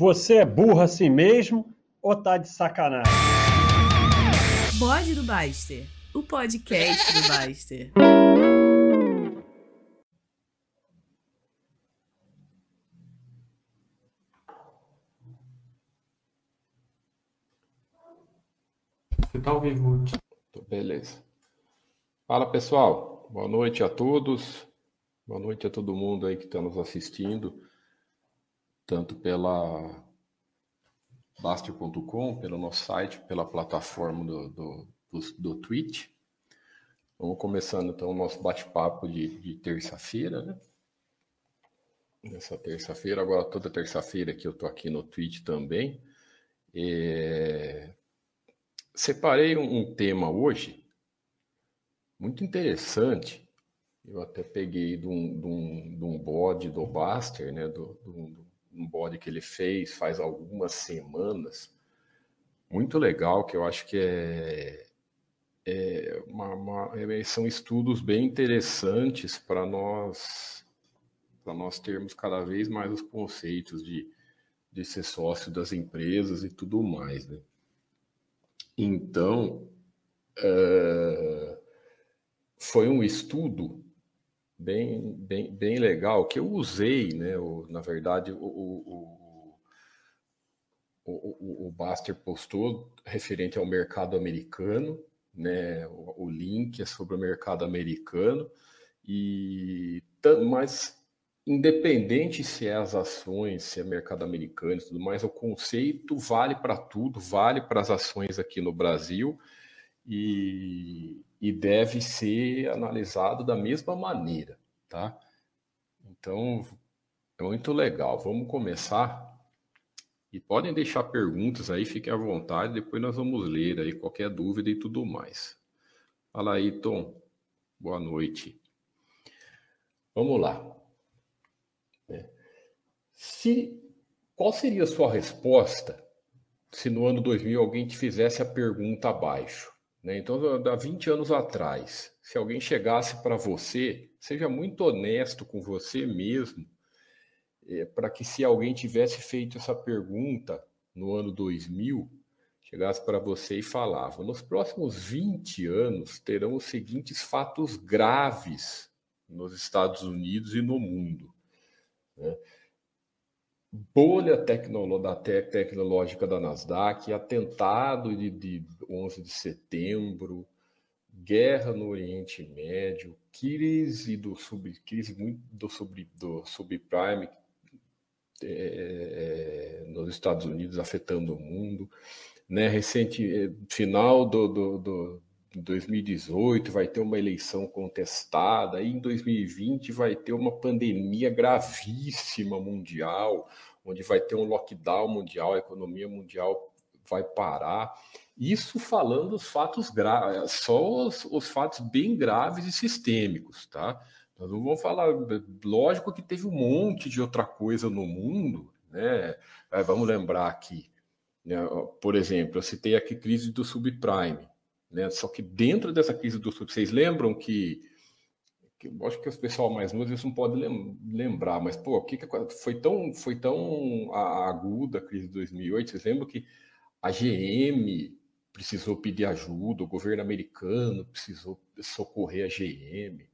Você é burro assim mesmo ou tá de sacanagem? Bode do Baster, o podcast do Baster. Você tá ao vivo. Beleza. Fala pessoal, boa noite a todos, boa noite a todo mundo aí que está nos assistindo, tanto pela Baster.com, pelo nosso site, pela plataforma do, do, do, do Twitch. Vamos começando então o nosso bate-papo de, de terça-feira, né? Nessa terça-feira, agora toda terça-feira que eu tô aqui no Twitch também. É... Separei um, um tema hoje muito interessante. Eu até peguei de um, de um, de um bode do Baster, né? Do, do, um bode que ele fez faz algumas semanas. Muito legal, que eu acho que é, é uma, uma, é, são estudos bem interessantes para nós para nós termos cada vez mais os conceitos de, de ser sócio das empresas e tudo mais, né? Então, uh, foi um estudo bem, bem, bem legal que eu usei, né? O, na verdade, o, o, o, o Baster postou referente ao mercado americano, né? O, o link é sobre o mercado americano e mas independente se é as ações, se é mercado americano e tudo mais, o conceito vale para tudo, vale para as ações aqui no Brasil e, e deve ser analisado da mesma maneira, tá? Então, é muito legal. Vamos começar. E podem deixar perguntas aí, fiquem à vontade, depois nós vamos ler aí qualquer dúvida e tudo mais. Fala aí, Tom. Boa noite. Vamos lá. É. Se, qual seria a sua resposta se no ano 2000 alguém te fizesse a pergunta abaixo? Né? Então, há 20 anos atrás, se alguém chegasse para você, seja muito honesto com você mesmo, é, para que se alguém tivesse feito essa pergunta no ano 2000, chegasse para você e falava: nos próximos 20 anos terão os seguintes fatos graves nos Estados Unidos e no mundo. Né? Bolha da tecnológica da Nasdaq, atentado de, de 11 de setembro, guerra no Oriente Médio, crise do sub, crise muito do sub, do subprime é, nos Estados Unidos afetando o mundo, né? Recente é, final do, do, do 2018 vai ter uma eleição contestada, aí em 2020 vai ter uma pandemia gravíssima mundial, onde vai ter um lockdown mundial, a economia mundial vai parar. Isso falando os fatos graves, só os, os, fatos bem graves e sistêmicos, tá? Nós não vamos falar, lógico que teve um monte de outra coisa no mundo, né? É, vamos lembrar aqui, né? por exemplo, eu citei aqui crise do subprime. Né? Só que dentro dessa crise do sul, vocês lembram que, que eu acho que os pessoal mais novo não pode lembrar, mas pô, que, que foi tão foi tão aguda a crise de 2008? Vocês lembram que a GM precisou pedir ajuda, o governo americano precisou socorrer a GM,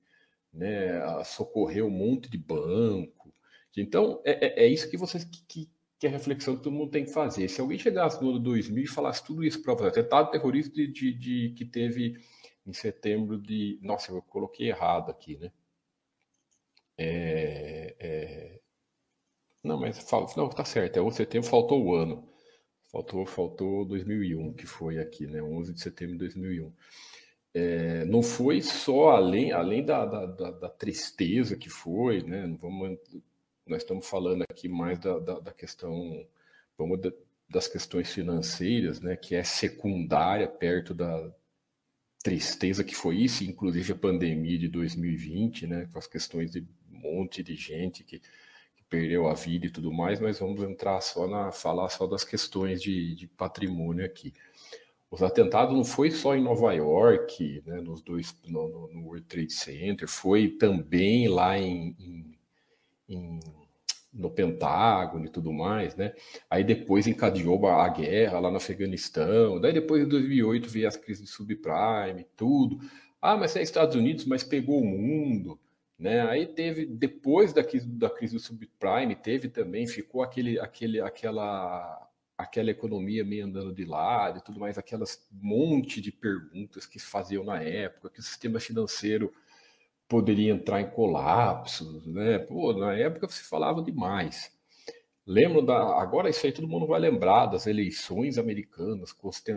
né? Socorrer um monte de banco. Então é, é, é isso que vocês que, que é a reflexão que todo mundo tem que fazer. Se alguém chegasse no ano 2000 e falasse tudo isso para você, atentado terrorista de, de, de, que teve em setembro de. Nossa, eu coloquei errado aqui, né? É, é... Não, mas não, tá certo, é o setembro, faltou o ano. Faltou, faltou 2001, que foi aqui, né? 11 de setembro de 2001. É, não foi só além, além da, da, da, da tristeza que foi, né? Não vamos nós estamos falando aqui mais da, da, da questão, vamos das questões financeiras, né, que é secundária perto da tristeza que foi isso, inclusive a pandemia de 2020, né, com as questões de um monte de gente que, que perdeu a vida e tudo mais, mas vamos entrar só na falar só das questões de, de patrimônio aqui. Os atentados não foi só em Nova York, né, nos dois no, no World Trade Center, foi também lá em, em em no Pentágono e tudo mais, né? Aí depois encadeou a guerra lá no Afeganistão, daí depois em 2008 veio as crises de subprime, tudo. Ah, mas é Estados Unidos, mas pegou o mundo, né? Aí teve depois da crise, da crise do subprime, teve também, ficou aquele, aquele, aquela aquela economia meio andando de lado e tudo mais, aquelas monte de perguntas que faziam na época, que o sistema financeiro poderia entrar em colapso, né? Pô, na época se falava demais. Lembro da. Agora isso aí todo mundo vai lembrar das eleições americanas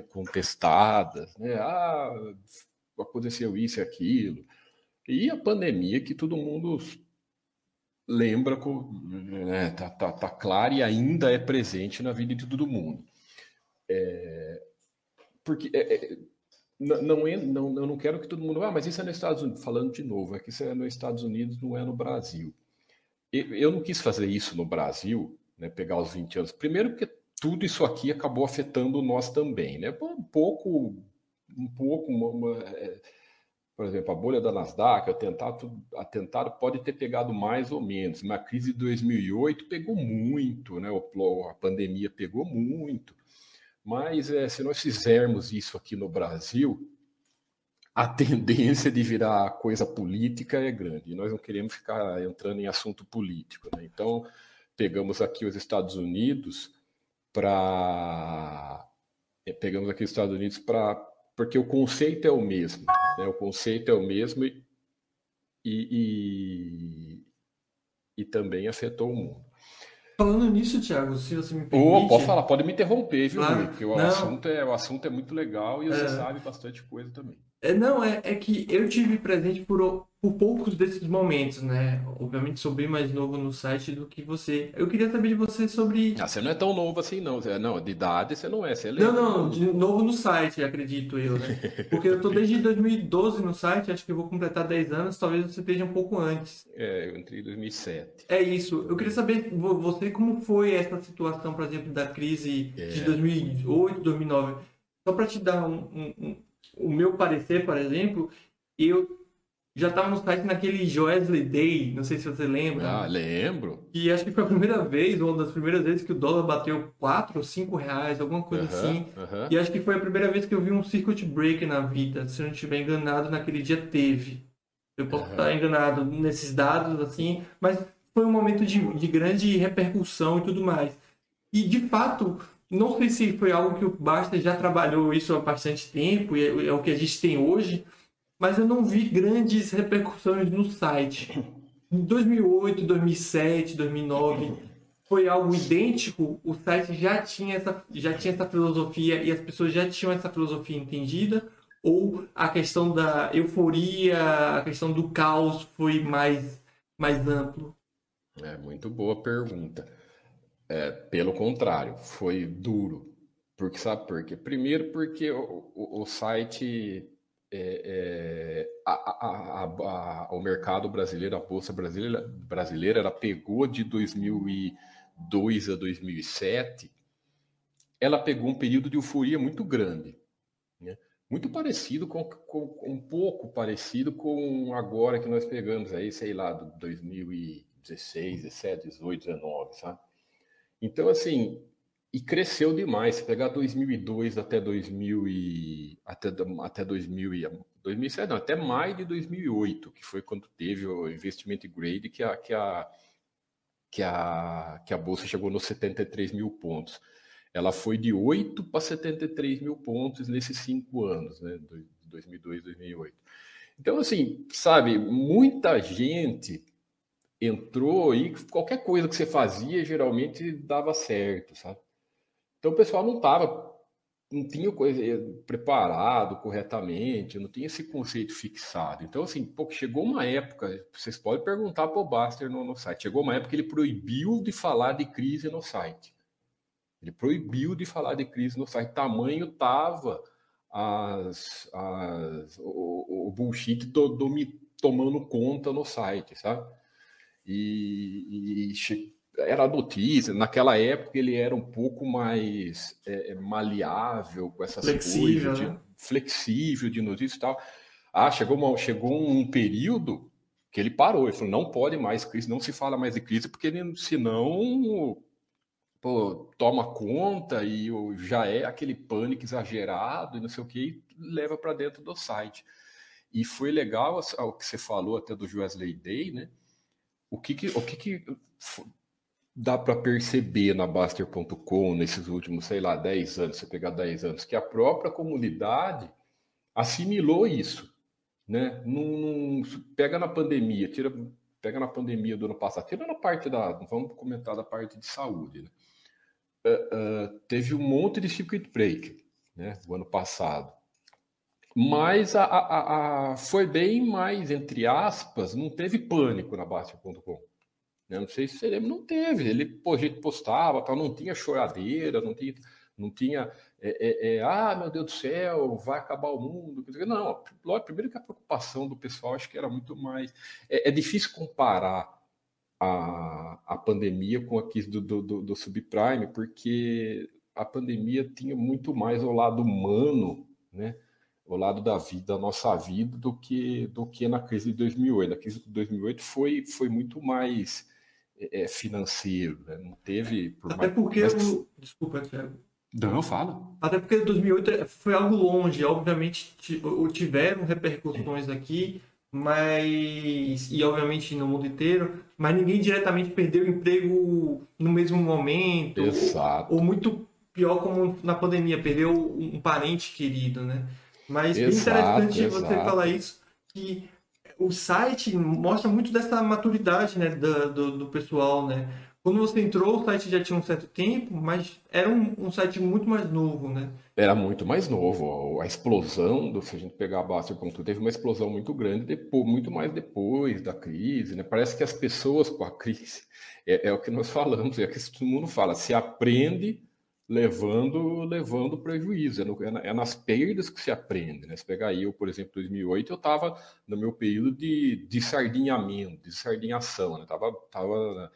contestadas, né? Ah, aconteceu isso e aquilo. E a pandemia que todo mundo lembra, né? tá, tá, tá clara e ainda é presente na vida de todo mundo. É, porque é, é não, não, não, eu não quero que todo mundo. Ah, mas isso é nos Estados Unidos. Falando de novo, é que isso é nos Estados Unidos, não é no Brasil. Eu não quis fazer isso no Brasil, né, pegar os 20 anos. Primeiro, porque tudo isso aqui acabou afetando nós também. Né? Um pouco. Um pouco uma, uma, é, por exemplo, a bolha da Nasdaq, o atentado, atentado pode ter pegado mais ou menos. Na crise de 2008 pegou muito, né? a pandemia pegou muito. Mas é, se nós fizermos isso aqui no Brasil, a tendência de virar coisa política é grande. E nós não queremos ficar entrando em assunto político. Né? Então, pegamos aqui os Estados Unidos para. É, pegamos aqui os Estados Unidos para. Porque o conceito é o mesmo. Né? O conceito é o mesmo e, e, e também afetou o mundo. Falando nisso, Thiago, se você me permite... Oh, pode falar, pode me interromper, viu, claro. Porque o assunto, é, o assunto é muito legal e você é... sabe bastante coisa também. É, não, é, é que eu tive presente por, por poucos desses momentos, né? Obviamente sou bem mais novo no site do que você. Eu queria saber de você sobre. Ah, você não é tão novo assim, não. Não, de idade você não é, você é Não, não, de novo no site, acredito eu, né? Porque eu tô desde 2012 no site, acho que eu vou completar 10 anos, talvez você esteja um pouco antes. É, eu entrei em 2007. É isso. Eu queria saber, você, como foi essa situação, por exemplo, da crise é. de 2008, 2009? Só para te dar um, um o meu parecer, por exemplo, eu já estava no site naquele Joesley Day, não sei se você lembra. Ah, lembro. E acho que foi a primeira vez, uma das primeiras vezes que o dólar bateu 4 ou 5 reais, alguma coisa assim. E acho que foi a primeira vez que eu vi um circuit break na vida. Se eu não estiver enganado, naquele dia teve. Eu posso estar enganado nesses dados, assim, mas foi um momento de, de grande repercussão e tudo mais. E, de fato, não sei se foi algo que o Basta já trabalhou isso há bastante tempo, e é, é o que a gente tem hoje, mas eu não vi grandes repercussões no site. Em 2008, 2007, 2009, foi algo idêntico. O site já tinha essa, já tinha essa filosofia e as pessoas já tinham essa filosofia entendida? Ou a questão da euforia, a questão do caos foi mais, mais amplo? É muito boa pergunta. É, pelo contrário, foi duro. Porque sabe por quê? Primeiro porque o, o, o site, é, é, a, a, a, o mercado brasileiro, a bolsa brasileira, brasileira, ela pegou de 2002 a 2007, ela pegou um período de euforia muito grande, né? muito parecido com, com, um pouco parecido com agora que nós pegamos aí, sei lá, do 2016, 17, 18, 19, sabe? Então, assim, e cresceu demais. Se pegar 2002 até 2000 e até até 2000 e 2007, não, até maio de 2008, que foi quando teve o investimento grade que a que a que a que a bolsa chegou nos 73 mil pontos. Ela foi de 8 para 73 mil pontos nesses cinco anos, né, 2002, 2008. Então, assim, sabe, muita gente entrou e qualquer coisa que você fazia geralmente dava certo, sabe? Então o pessoal não tava, não tinha coisa eh, preparado corretamente, não tinha esse conceito fixado. Então assim, pô, chegou uma época, vocês podem perguntar para o Baster no, no site, chegou uma época que ele proibiu de falar de crise no site. Ele proibiu de falar de crise no site. Tamanho tava as, as, o, o bullshit do, do, tomando conta no site, sabe? E, e era notícia. Naquela época ele era um pouco mais é, é maleável com essas flexível, coisas, de, né? flexível de notícias e tal. Ah, chegou, uma, chegou um período que ele parou, ele falou, não pode mais crise, não se fala mais de crise, porque ele, senão pô, toma conta e já é aquele pânico exagerado e não sei o que, leva para dentro do site. E foi legal o que você falou até do Wesley Day, né? O que, que o que, que dá para perceber na Baster.com nesses últimos, sei lá, 10 anos, você pegar 10 anos, que a própria comunidade assimilou isso, né? Num, pega na pandemia, tira, pega na pandemia do ano passado, tira na parte da, vamos comentar da parte de saúde, né? Uh, uh, teve um monte de circuit breaker, né? O ano passado. Mas a, a, a, foi bem mais, entre aspas, não teve pânico na Baster.com. Né? Não sei se lembra, não teve. Ele, pô, a gente postava, tal, não tinha choradeira, não tinha, não tinha é, é, é, ah, meu Deus do céu, vai acabar o mundo. Não, primeiro que a preocupação do pessoal acho que era muito mais. É, é difícil comparar a, a pandemia com a crise do, do, do, do subprime, porque a pandemia tinha muito mais o lado humano, né? O lado da vida, da nossa vida, do que do que na crise de 2008. A crise de 2008 foi, foi muito mais é, financeiro, né? não teve. Por Até mais, porque. Mas... O... Desculpa, Thiago. Não, fala. Até porque 2008 foi algo longe, obviamente tiveram repercussões aqui, mas e obviamente no mundo inteiro, mas ninguém diretamente perdeu o emprego no mesmo momento. Exato. Ou, ou muito pior como na pandemia, perdeu um parente querido, né? Mas exato, interessante exato. você falar isso, que o site mostra muito dessa maturidade né, do, do, do, pessoal, né? Quando você entrou, o site já tinha um certo tempo, mas era um, um site muito mais novo, né? Era muito mais novo. A explosão, do, se a gente pegar a base ponto, teve uma explosão muito grande, depois, muito mais depois da crise, né? Parece que as pessoas com a crise, é, é o que nós falamos, é o que todo mundo fala, se aprende levando levando prejuízo. É, no, é, nas perdas que se aprende. Né? Se pegar eu, por exemplo, 2008, eu estava no meu período de, de sardinhamento, de sardinhação. Né? tava,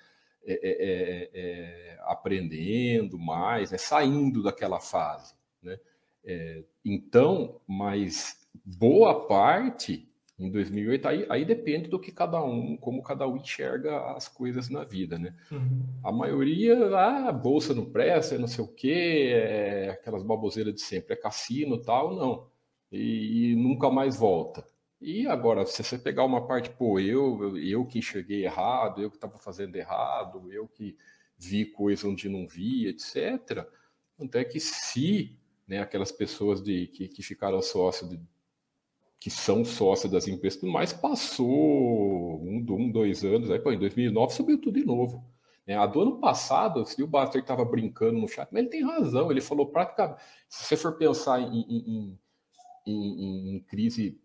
é, é, é, é, aprendendo mais, né? saindo daquela fase. Né? É, então, mas boa parte em 2008, aí, aí depende do que cada um, como cada um enxerga as coisas na vida, né? Uhum. A maioria, ah, bolsa não presta, não sei o quê, é aquelas baboseiras de sempre, é cassino tal, não. E, e, nunca mais volta. E agora, se você pegar uma parte, pô, eu, eu que enxerguei errado, eu que estava fazendo errado, eu que vi coisa onde não vi, etc. Até que se né, aquelas pessoas de, que, que ficaram sócios de que são sócios das empresas, mas passou um, um, dois anos, aí pô, em 2009 subiu tudo de novo. É, a do ano passado, se o Buster estava brincando no chat, mas ele tem razão, ele falou praticamente, se você for pensar em, em, em, em crise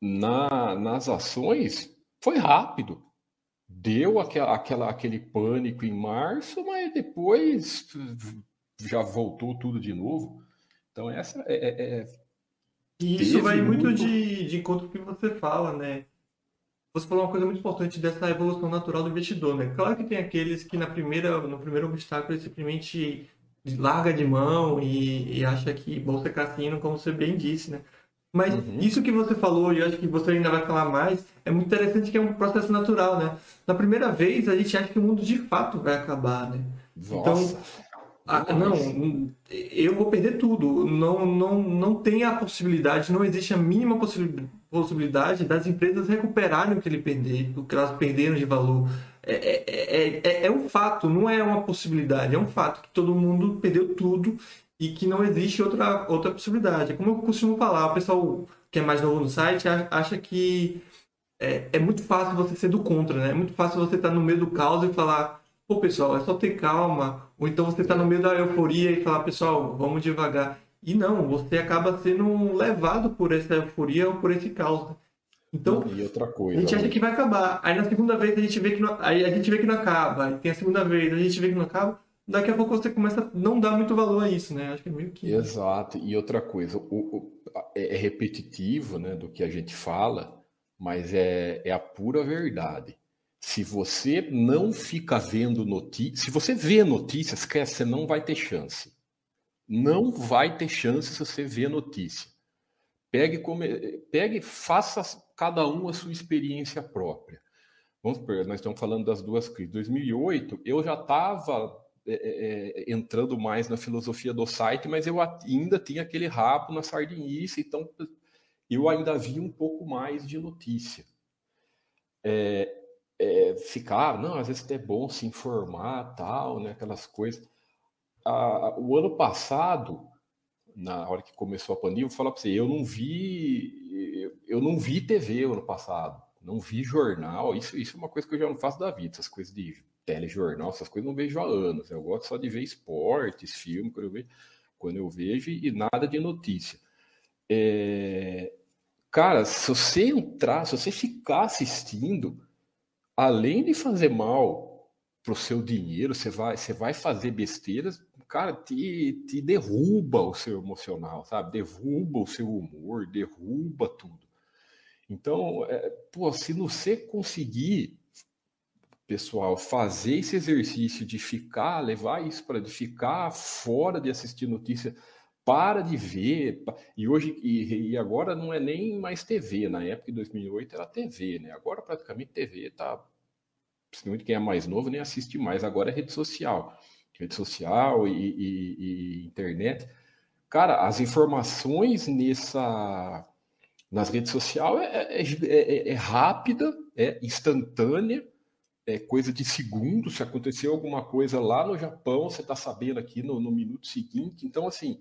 na, nas ações, foi rápido. Deu aquela, aquela, aquele pânico em março, mas depois já voltou tudo de novo. Então, essa é, é, é e isso vai muito, muito de, de encontro com o que você fala, né? Você falou uma coisa muito importante dessa evolução natural do investidor, né? Claro que tem aqueles que na primeira, no primeiro obstáculo ele simplesmente larga de mão e, e acha que bolsa é cassino, como você bem disse, né? Mas uhum. isso que você falou, e eu acho que você ainda vai falar mais, é muito interessante que é um processo natural, né? Na primeira vez, a gente acha que o mundo de fato vai acabar, né? Nossa. Então, ah, não, eu vou perder tudo. Não, não, não tem a possibilidade, não existe a mínima possibilidade das empresas recuperarem o que, ele perder, o que elas perderam de valor. É, é, é, é, um fato, não é uma possibilidade, é um fato que todo mundo perdeu tudo e que não existe outra, outra possibilidade. Como eu costumo falar, o pessoal que é mais novo no site acha que é, é muito fácil você ser do contra, né? É muito fácil você estar no meio do caos e falar pô, pessoal, é só ter calma. Ou então você está no meio da euforia e falar, pessoal, vamos devagar. E não, você acaba sendo levado por essa euforia ou por esse caos. Então, e outra coisa, a gente acha que vai acabar. Aí na segunda vez a gente vê que não, aí a gente vê que não acaba. Aí tem a segunda vez, a gente vê que não acaba. Daqui a pouco você começa a não dar muito valor a isso, né? Acho que é meio que. Exato. E outra coisa, o, o, é, é repetitivo, né, do que a gente fala, mas é, é a pura verdade. Se você não fica vendo notícias, se você vê notícias, esquece, você não vai ter chance. Não vai ter chance se você vê notícia. Pegue, come, pegue faça cada um a sua experiência própria. Vamos nós estamos falando das duas crises. 2008, eu já estava é, é, é, entrando mais na filosofia do site, mas eu ainda tinha aquele rabo na sardinice, então eu ainda vi um pouco mais de notícia. É, é, ficar, não, às vezes é bom se informar, tal, né, aquelas coisas. Ah, o ano passado, na hora que começou a pandemia, eu vou falar para você, eu não vi, eu não vi TV ano passado, não vi jornal, isso, isso é uma coisa que eu já não faço da vida, essas coisas de telejornal, essas coisas não vejo há anos. Eu gosto só de ver esportes, filmes, quando eu vejo, quando eu vejo e nada de notícia. É... Cara, se você entrar, se você ficar assistindo, além de fazer mal pro seu dinheiro, você vai, você vai fazer besteiras, cara, te, te derruba o seu emocional, sabe? Derruba o seu humor, derruba tudo. Então, é, pô, se você conseguir pessoal fazer esse exercício de ficar, levar isso para de ficar fora de assistir notícia, para de ver. E hoje e, e, agora não é nem mais TV. Na época de 2008 era TV, né? Agora praticamente TV tá principalmente quem é mais novo nem assiste mais. Agora é rede social, rede social e, e, e internet. Cara, as informações nessa nas redes sociais é, é, é, é rápida, é instantânea é coisa de segundo. Se aconteceu alguma coisa lá no Japão, você está sabendo aqui no, no, minuto seguinte. Então, assim,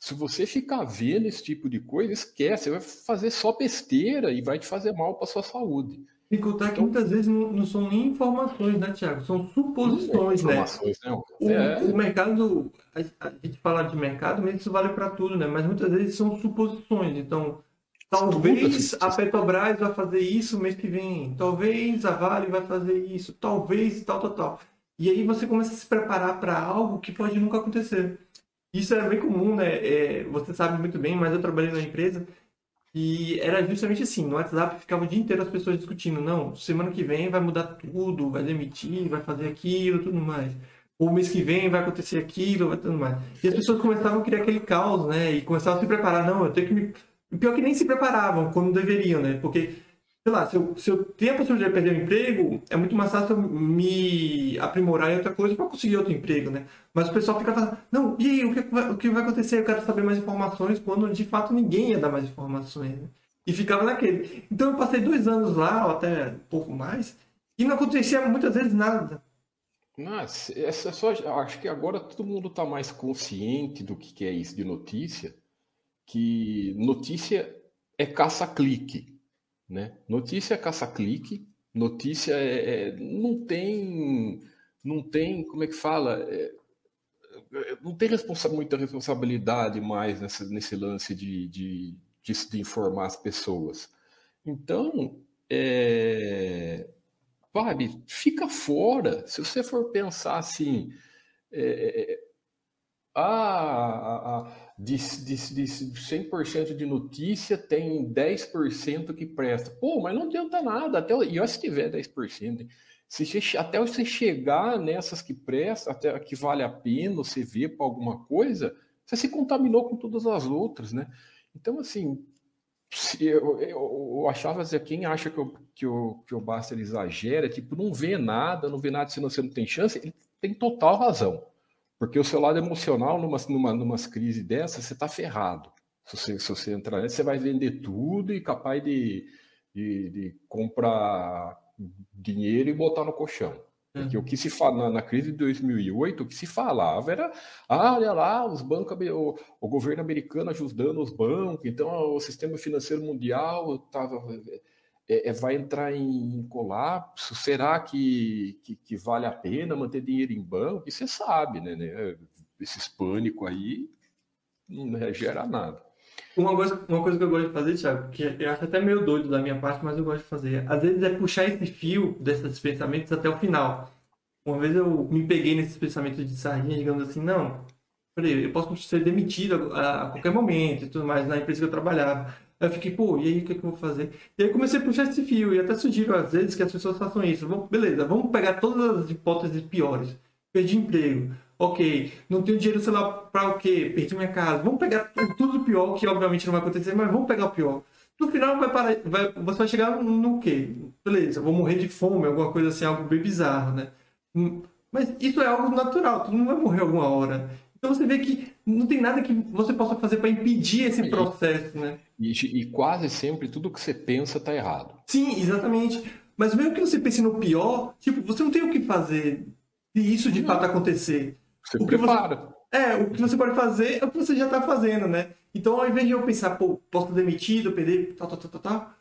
se você ficar vendo esse tipo de coisa, esquece, você vai fazer só besteira e vai te fazer mal para sua saúde. E contar então, que muitas vezes não, não, são nem informações, né, Tiago? São suposições, né? né? O, é. o, mercado, a, a, gente fala de mercado, mas isso vale para tudo, né? Mas muitas vezes são suposições. Então, Talvez a Petrobras vai fazer isso mês que vem. Talvez a Vale vai fazer isso. Talvez tal, tal, tal. E aí você começa a se preparar para algo que pode nunca acontecer. Isso era bem comum, né? É, você sabe muito bem, mas eu trabalhei na empresa e era justamente assim. No WhatsApp ficava o dia inteiro as pessoas discutindo. Não, semana que vem vai mudar tudo, vai demitir, vai fazer aquilo, tudo mais. O mês que vem vai acontecer aquilo, vai tudo mais. E as pessoas começavam a criar aquele caos, né? E começavam a se preparar. Não, eu tenho que me pior que nem se preparavam como deveriam, né? Porque, sei lá, se eu, se eu tenho a possibilidade de perder o emprego, é muito mais fácil me aprimorar em outra coisa para conseguir outro emprego, né? Mas o pessoal fica falando, não, e aí, o que, vai, o que vai acontecer? Eu quero saber mais informações, quando de fato ninguém ia dar mais informações, né? E ficava naquele. Então eu passei dois anos lá, ou até um pouco mais, e não acontecia muitas vezes nada. Mas essa é só, acho que agora todo mundo está mais consciente do que é isso de notícia que notícia é caça-clique, né? Notícia é caça-clique, notícia é, é, não tem, não tem, como é que fala? É, é não tem responsa muita responsabilidade mais nesse, nesse lance de, de, de, de informar as pessoas. Então, é, sabe, fica fora. Se você for pensar assim, é, é ah, de, de, de 100% de notícia, tem 10% que presta. Pô, mas não adianta nada. Até, e olha se tiver 10%. Se, até você chegar nessas que prestam, até que vale a pena você ver para alguma coisa, você se contaminou com todas as outras, né? Então, assim, eu, eu, eu, achava que quem acha que o, que o, que o Basta exagera, tipo, não vê nada, não vê nada, senão você não tem chance, ele tem total razão. Porque o seu lado emocional, numa, numa, numa crise dessa, você está ferrado. Se você, se você entrar nessa, você vai vender tudo e capaz de, de, de comprar dinheiro e botar no colchão. Porque uhum. o que se fala na, na, crise de 2008, o que se falava era, ah, olha lá, os bancos, o, o governo americano ajudando os bancos, então o sistema financeiro mundial estava é, é, vai entrar em colapso? Será que, que, que, vale a pena manter dinheiro em banco? E você sabe, né? né? Esses pânico aí não gera nada. Uma coisa, uma coisa que eu gosto de fazer, Thiago, que eu acho até meio doido da minha parte, mas eu gosto de fazer. Às vezes é puxar esse fio desses pensamentos até o final. Uma vez eu me peguei nesses pensamentos de sardinha, digamos assim, não, eu posso ser demitido a, a qualquer momento e tudo mais na empresa que eu trabalhava. Aí eu fiquei, pô, e aí o que, é que eu vou fazer? E aí comecei a puxar esse fio, e até sugiro às vezes que as pessoas façam isso. Vamos, beleza, vamos pegar todas as hipóteses piores. Perdi emprego. Ok, não tenho dinheiro, sei lá, pra o quê? Perdi minha casa. Vamos pegar tudo pior, que obviamente não vai acontecer, mas vamos pegar o pior. No final vai parar, vai, você vai chegar no quê? Beleza, vou morrer de fome, alguma coisa assim, algo bem bizarro, né? Hum, mas isso é algo natural, todo mundo vai morrer alguma hora. Então você vê que não tem nada que você possa fazer para impedir esse processo, né? E, e, quase sempre tudo que você pensa está errado. Sim, exatamente. Mas mesmo que você pense no pior, tipo, você não tem o que fazer se isso de fato acontecer. Você o prepara. Você, é, o que você pode fazer é o que você já está fazendo, né? Então, ao invés de eu pensar, pô, posso ser demitido, perder, tal, tal, tal, tal, tal.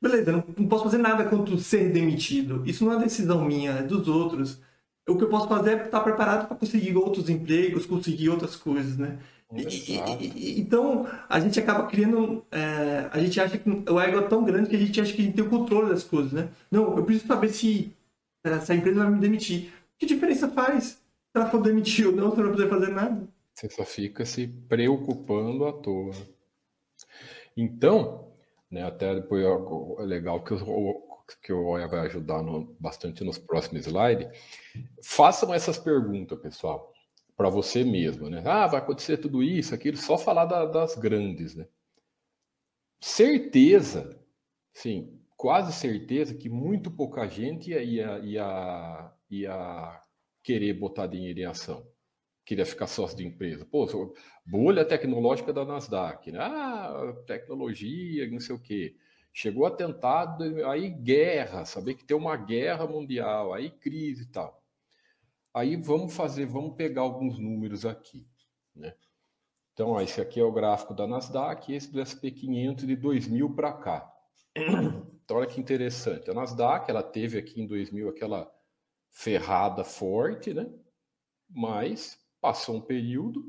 Beleza, não, não posso fazer nada contra ser demitido. Isso não é decisão minha, é dos outros o que eu posso fazer é estar preparado para conseguir outros empregos, conseguir outras coisas, né? E, e, então, a gente acaba criando. É, a gente acha que o ego é tão grande que a gente acha que a gente tem o controle das coisas, né? Não, eu preciso saber se, se a empresa vai me demitir. Que diferença faz se ela for demitir ou não, se não vai poder fazer nada? Você só fica se preocupando à toa. Então, né, até depois é legal que o, que o Oya vai ajudar no, bastante nos próximos slides, façam essas perguntas, pessoal, para você mesmo, né? Ah, vai acontecer tudo isso, aquilo, só falar da, das grandes, né? Certeza, sim, quase certeza que muito pouca gente ia, ia, ia, ia querer botar dinheiro em ação. Queria ficar sócio de empresa. Pô, bolha tecnológica da Nasdaq, né? Ah, tecnologia, não sei o quê. Chegou atentado, aí guerra, saber que tem uma guerra mundial, aí crise e tal. Aí vamos fazer, vamos pegar alguns números aqui, né? Então, ó, esse aqui é o gráfico da Nasdaq esse do SP500 de 2000 para cá. Então, olha que interessante. A Nasdaq, ela teve aqui em 2000 aquela ferrada forte, né? Mas passou um período.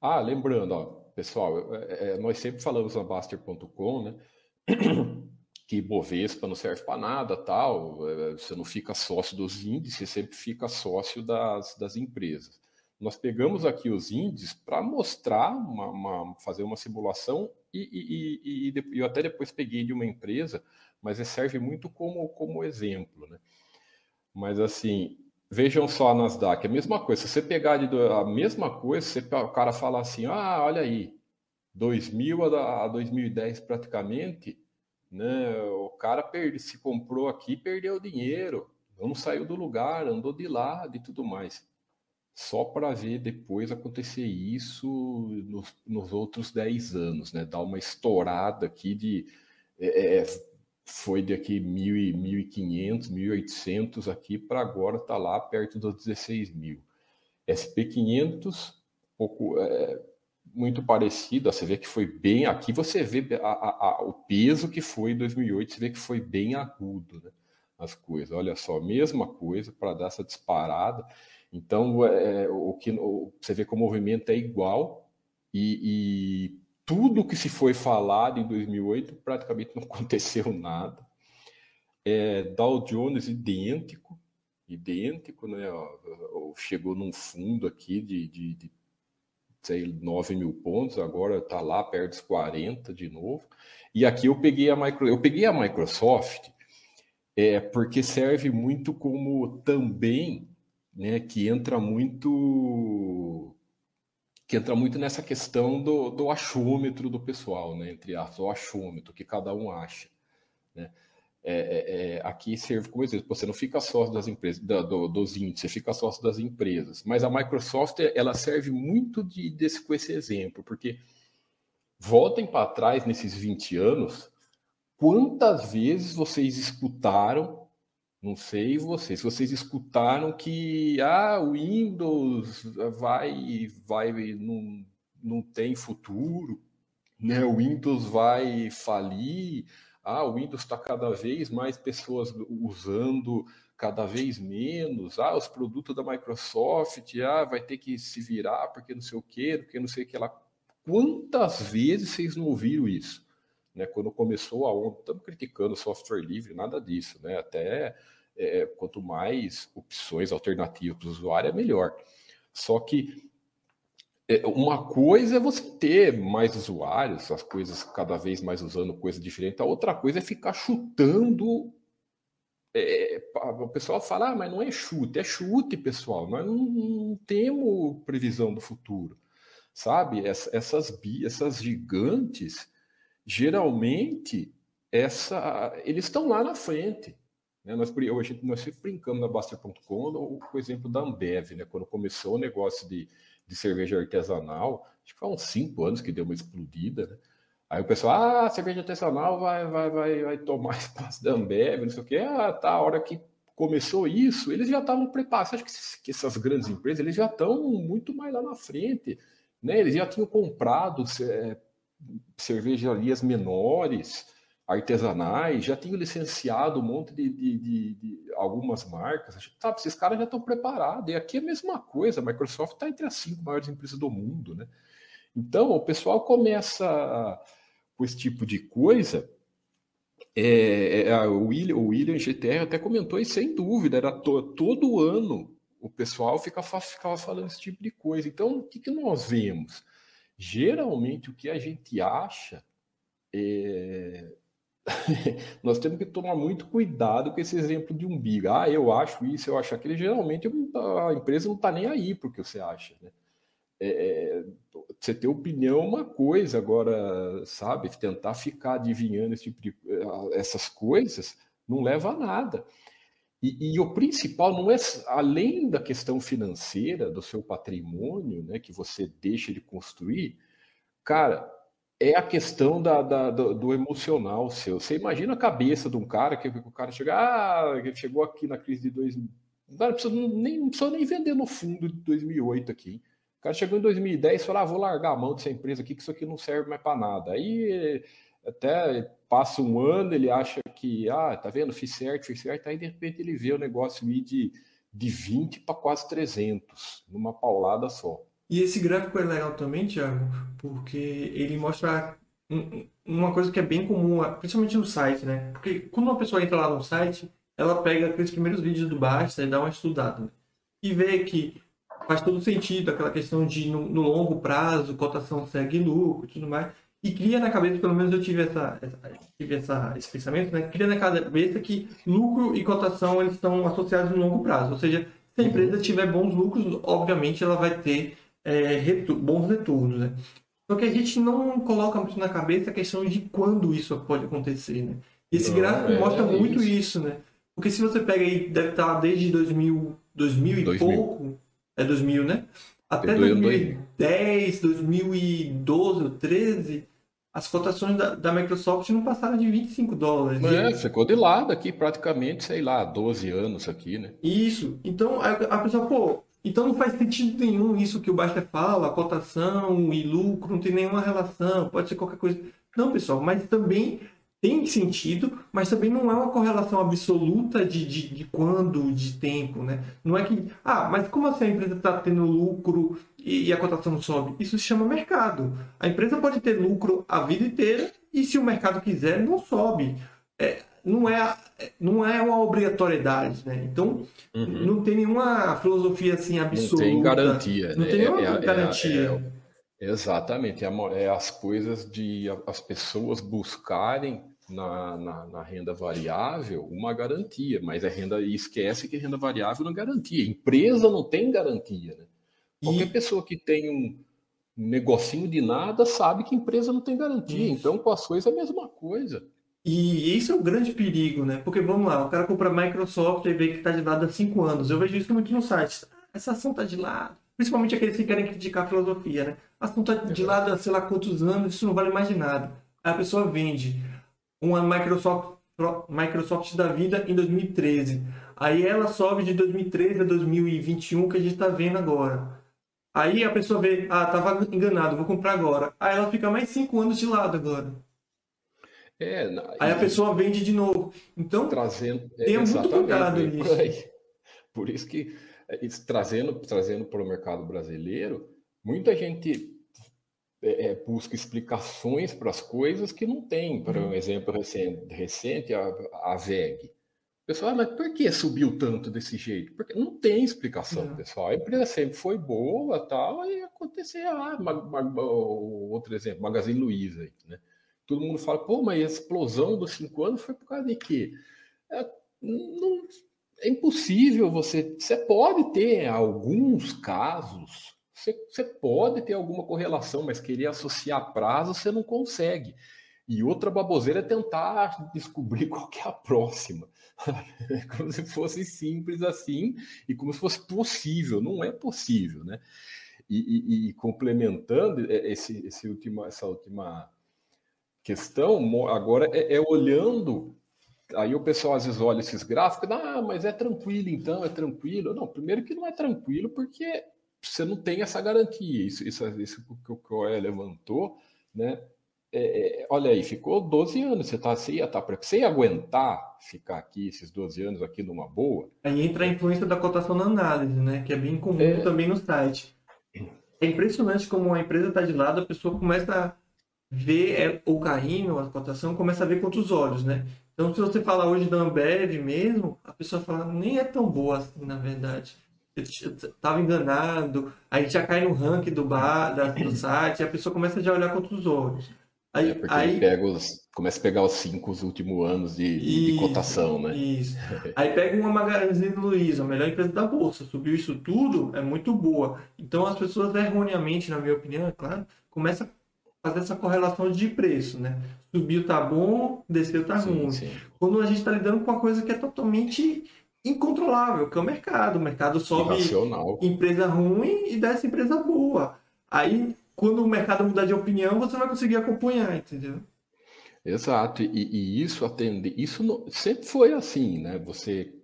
Ah, lembrando, ó, pessoal, é, é, nós sempre falamos na Baster.com, né? Que Bovespa não serve para nada, tal, é, você não fica sócio dos índices, você sempre fica sócio das, das empresas. Nós pegamos aqui os índices para mostrar, uma, uma, fazer uma simulação e, e, e, e, eu até depois peguei de uma empresa, mas serve muito como, como exemplo. Né? Mas assim, vejam só a Nasdaq, a mesma coisa, se você pegar a mesma coisa, você, o cara fala assim, ah, olha aí, 2000 a 2010 praticamente, né? O cara perde, se comprou aqui, perdeu dinheiro, não saiu do lugar, andou de lado e tudo mais. Só para ver depois acontecer isso nos, nos, outros 10 anos, né? Dar uma estourada aqui de. É, é foi daqui 1.500, 1.800 aqui para agora tá lá perto dos 16 mil. SP500, pouco, é, muito parecida. Você vê que foi bem. Aqui você vê a, a, a, o peso que foi em 2008, você vê que foi bem agudo né, as coisas. Olha só, mesma coisa para dar essa disparada. Então, é, o que o, você vê que o movimento é igual e, e tudo que se foi falado em 2008 praticamente não aconteceu nada. É, Dow Jones idêntico, idêntico, né? Chegou num fundo aqui de, de, de sei, 9 mil pontos, agora está lá perto dos 40 de novo. E aqui eu peguei a, micro, eu peguei a Microsoft é, porque serve muito como também, né, que entra muito que entra muito nessa questão do, do achômetro do pessoal, né, entre aspas, o achômetro que cada um acha, né? É, é, é, aqui serve como exemplo. Você não fica sócio das empresas, da, do, dos índices, você fica sócio das empresas. Mas a Microsoft ela serve muito de, desse, com esse exemplo, porque voltem para trás nesses 20 anos, quantas vezes vocês escutaram, não sei vocês, vocês escutaram que ah, o Windows vai, vai não, não tem futuro, né? o Windows vai falir ah, o Windows está cada vez mais pessoas usando, cada vez menos. Ah, os produtos da Microsoft, ah, vai ter que se virar porque não sei o quê, porque não sei o que lá. Quantas vezes vocês não ouviram isso? Né, quando começou a onda, estamos criticando software livre, nada disso, né? Até é, quanto mais opções alternativas para o usuário, é melhor. Só que uma coisa é você ter mais usuários, as coisas cada vez mais usando coisa diferente. A outra coisa é ficar chutando é, o pessoal fala, ah, mas não é chute, é chute, pessoal. Nós não, não temos previsão do futuro, sabe? Essas, essas gigantes, geralmente, essa, eles estão lá na frente. Né? Nós, hoje, nós sempre brincamos na Baster.com com o exemplo da Ambev, né? quando começou o negócio de, de cerveja artesanal, acho que foi uns cinco anos que deu uma explodida, né? Aí o pessoal, ah, cerveja artesanal vai, vai, vai, vai tomar espaço da Ambev, não sei o quê. Ah, tá, a hora que começou isso, eles já estavam preparados. Acho que, essas grandes empresas, eles já estão muito mais lá na frente, né? Eles já tinham comprado é, cervejarias menores, artesanais, já tinham licenciado um monte de, de, de, de algumas marcas. Sabe, esses caras já estão preparados. E aqui é a mesma coisa, a Microsoft está entre as cinco maiores empresas do mundo, né? Então, o pessoal começa com esse tipo de coisa. É, é, o, William, o William GTR até comentou isso sem dúvida, era to, todo ano o pessoal ficava, ficava falando esse tipo de coisa. Então, o que, que nós vemos? Geralmente, o que a gente acha é... nós temos que tomar muito cuidado com esse exemplo de umbigo. Ah, eu acho isso, eu acho aquilo. Geralmente a empresa não está nem aí porque você acha. Né? É, é, você ter opinião é uma coisa, agora, sabe, tentar ficar adivinhando esse tipo de, eh, essas coisas não leva a nada. E, e, o principal não é, além da questão financeira, do seu patrimônio, né, que você deixa de construir, cara, é a questão da, da do, do, emocional seu. Você imagina a cabeça de um cara que, que o cara chega, ah, chegou aqui na crise de 2000, não precisa nem, nem vender no fundo de 2008 aqui cara chegou em 2010 e falou: ah, vou largar a mão dessa empresa aqui, que isso aqui não serve mais para nada. Aí até passa um ano, ele acha que, ah, tá vendo, fiz certo, fiz certo, aí de repente ele vê o negócio ir de, de 20 para quase 300, numa paulada só. E esse gráfico é legal também, Thiago, porque ele mostra uma coisa que é bem comum, principalmente no site, né? Porque quando uma pessoa entra lá no site, ela pega aqueles primeiros vídeos do Basta e dá uma estudada. Né? E vê que faz todo sentido aquela questão de no, no, longo prazo, cotação segue lucro e tudo mais. E cria na cabeça, pelo menos eu tive, essa, essa tive essa, esse pensamento, né? Cria na cabeça que lucro e cotação eles estão associados no longo prazo. Ou seja, se a empresa tiver bons lucros, obviamente ela vai ter é, retu bons retornos, né? Só que a gente não coloca muito na cabeça a questão de quando isso pode acontecer, né? E esse não, gráfico é, mostra é muito isso. isso, né? Porque se você pega aí, deve estar desde 2000, 2000 e 2000. pouco, é 2000, né? Até 2010, 2012 ou 13, as cotações da, da, Microsoft não passaram de 25 dólares. É, ficou de lado aqui praticamente, sei lá, 12 anos aqui, né? Isso. Então a, a pessoa, pô, então não faz sentido nenhum isso que o Baster fala, cotação e lucro, não tem nenhuma relação, pode ser qualquer coisa. Não, pessoal, mas também tem sentido, mas também não é uma correlação absoluta de, de, de quando, de tempo, né? Não é que, ah, mas como assim a empresa está tendo lucro e, e, a cotação sobe? Isso se chama mercado. A empresa pode ter lucro a vida inteira e se o mercado quiser, não sobe. É, não, é, não é uma obrigatoriedade, né? Então, uhum. não tem nenhuma filosofia assim absoluta. Não tem garantia. Não né? tem nenhuma é, é garantia. É, exatamente. É, as coisas de as pessoas buscarem na, na, na, renda variável uma garantia, mas a renda e esquece que renda variável não é garantia. Empresa não tem garantia, né? Qualquer e... pessoa que tem um negocinho de nada sabe que empresa não tem garantia. Isso. Então, com as coisas é a mesma coisa. E isso é um grande perigo, né? Porque vamos lá, o cara compra a Microsoft e vê que está de lado há cinco anos. Eu vejo isso muito no site. Essa ação está de lado. Principalmente aqueles que querem criticar a filosofia, né? A ação está de lado há sei lá quantos anos, isso não vale mais de nada. Aí a pessoa vende uma Microsoft, Microsoft da vida em 2013. Aí ela sobe de 2013 a 2021, que a gente está vendo agora. Aí a pessoa vê, ah, tava enganado, vou comprar agora. Aí ela fica mais cinco anos de lado agora. É, aí a pessoa vende de novo. Então, trazendo, é, tenha muito cuidado nisso. Por isso que, é, trazendo, trazendo para o mercado brasileiro, muita gente é, é, busca explicações para as coisas que não tem. Por um uhum. exemplo recente, recente a, a VEG. Pessoal, ah, mas por que subiu tanto desse jeito? Porque não tem explicação, não. pessoal. A empresa sempre foi boa, tal, e aconteceu, ah, outro exemplo, Magazine Luiza, né? Todo mundo fala, pô, mas a explosão dos cinco anos foi por causa de quê? É, não, é impossível você. Você pode ter alguns casos, você, você pode ter alguma correlação, mas querer associar prazo você não consegue. E outra baboseira é tentar descobrir qual é a próxima. como se fosse simples assim e como se fosse possível. Não é possível, né? E, e, e complementando esse, esse última, essa última questão, agora é, é, olhando. Aí o pessoal às vezes olha esses gráficos, ah, mas é tranquilo então, é tranquilo. Não, primeiro que não é tranquilo porque você não tem essa garantia. Isso, isso, isso que o Coé levantou, né? É, é, olha aí, ficou 12 anos, você, tá, você, ia tá, você ia aguentar ficar aqui esses 12 anos aqui numa boa? Aí entra a influência da cotação na análise, né? Que é bem comum é... também no site. É impressionante como a empresa está de lado, a pessoa começa ver é, o carrinho, a cotação, começa a ver com outros olhos, né? Então, se você falar hoje da Ambev mesmo, a pessoa fala, nem é tão boa assim, na verdade. Estava enganado, aí já cai no ranking do bar, do site, a pessoa começa já a olhar com outros olhos. Aí, é porque aí, pega os, começa a pegar os cinco os últimos anos de, isso, de cotação, né? Isso. Aí pega uma Magazine Luiza, a melhor empresa da bolsa, subiu isso tudo, é muito boa. Então as pessoas erroneamente, na minha opinião, é claro, começam a fazer essa correlação de preço, né? Subiu tá bom, desceu tá sim, ruim. Sim. Quando a gente está lidando com uma coisa que é totalmente incontrolável, que é o mercado. O mercado sobe Irracional. empresa ruim e desce empresa boa. Aí quando o mercado mudar de opinião, você vai conseguir acompanhar, entendeu? Exato, e, e isso atende, isso não, sempre foi assim, né? Você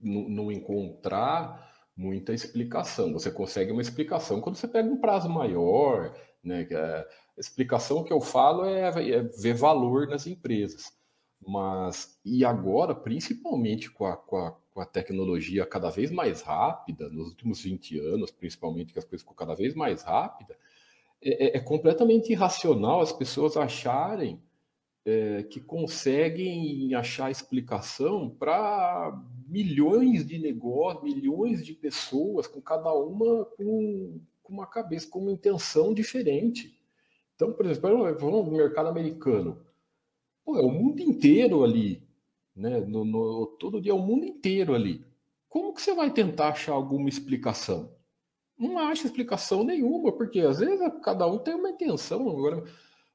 não encontrar muita explicação. Você consegue uma explicação quando você pega um prazo maior, né? A explicação que eu falo é, é ver valor nas empresas. Mas, e agora, principalmente com a, com, a, com a tecnologia cada vez mais rápida, nos últimos 20 anos, principalmente, que as coisas ficam cada vez mais rápidas, é, é, é completamente irracional as pessoas acharem é, que conseguem achar explicação para milhões de negócios, milhões de pessoas, com cada uma com, com, uma cabeça, com uma intenção diferente. Então, por exemplo, falando do mercado americano, pô, é o mundo inteiro ali, né? No, no, todo dia é o mundo inteiro ali. Como que você vai tentar achar alguma explicação? não acho explicação nenhuma, porque às vezes cada um tem uma intenção. Agora,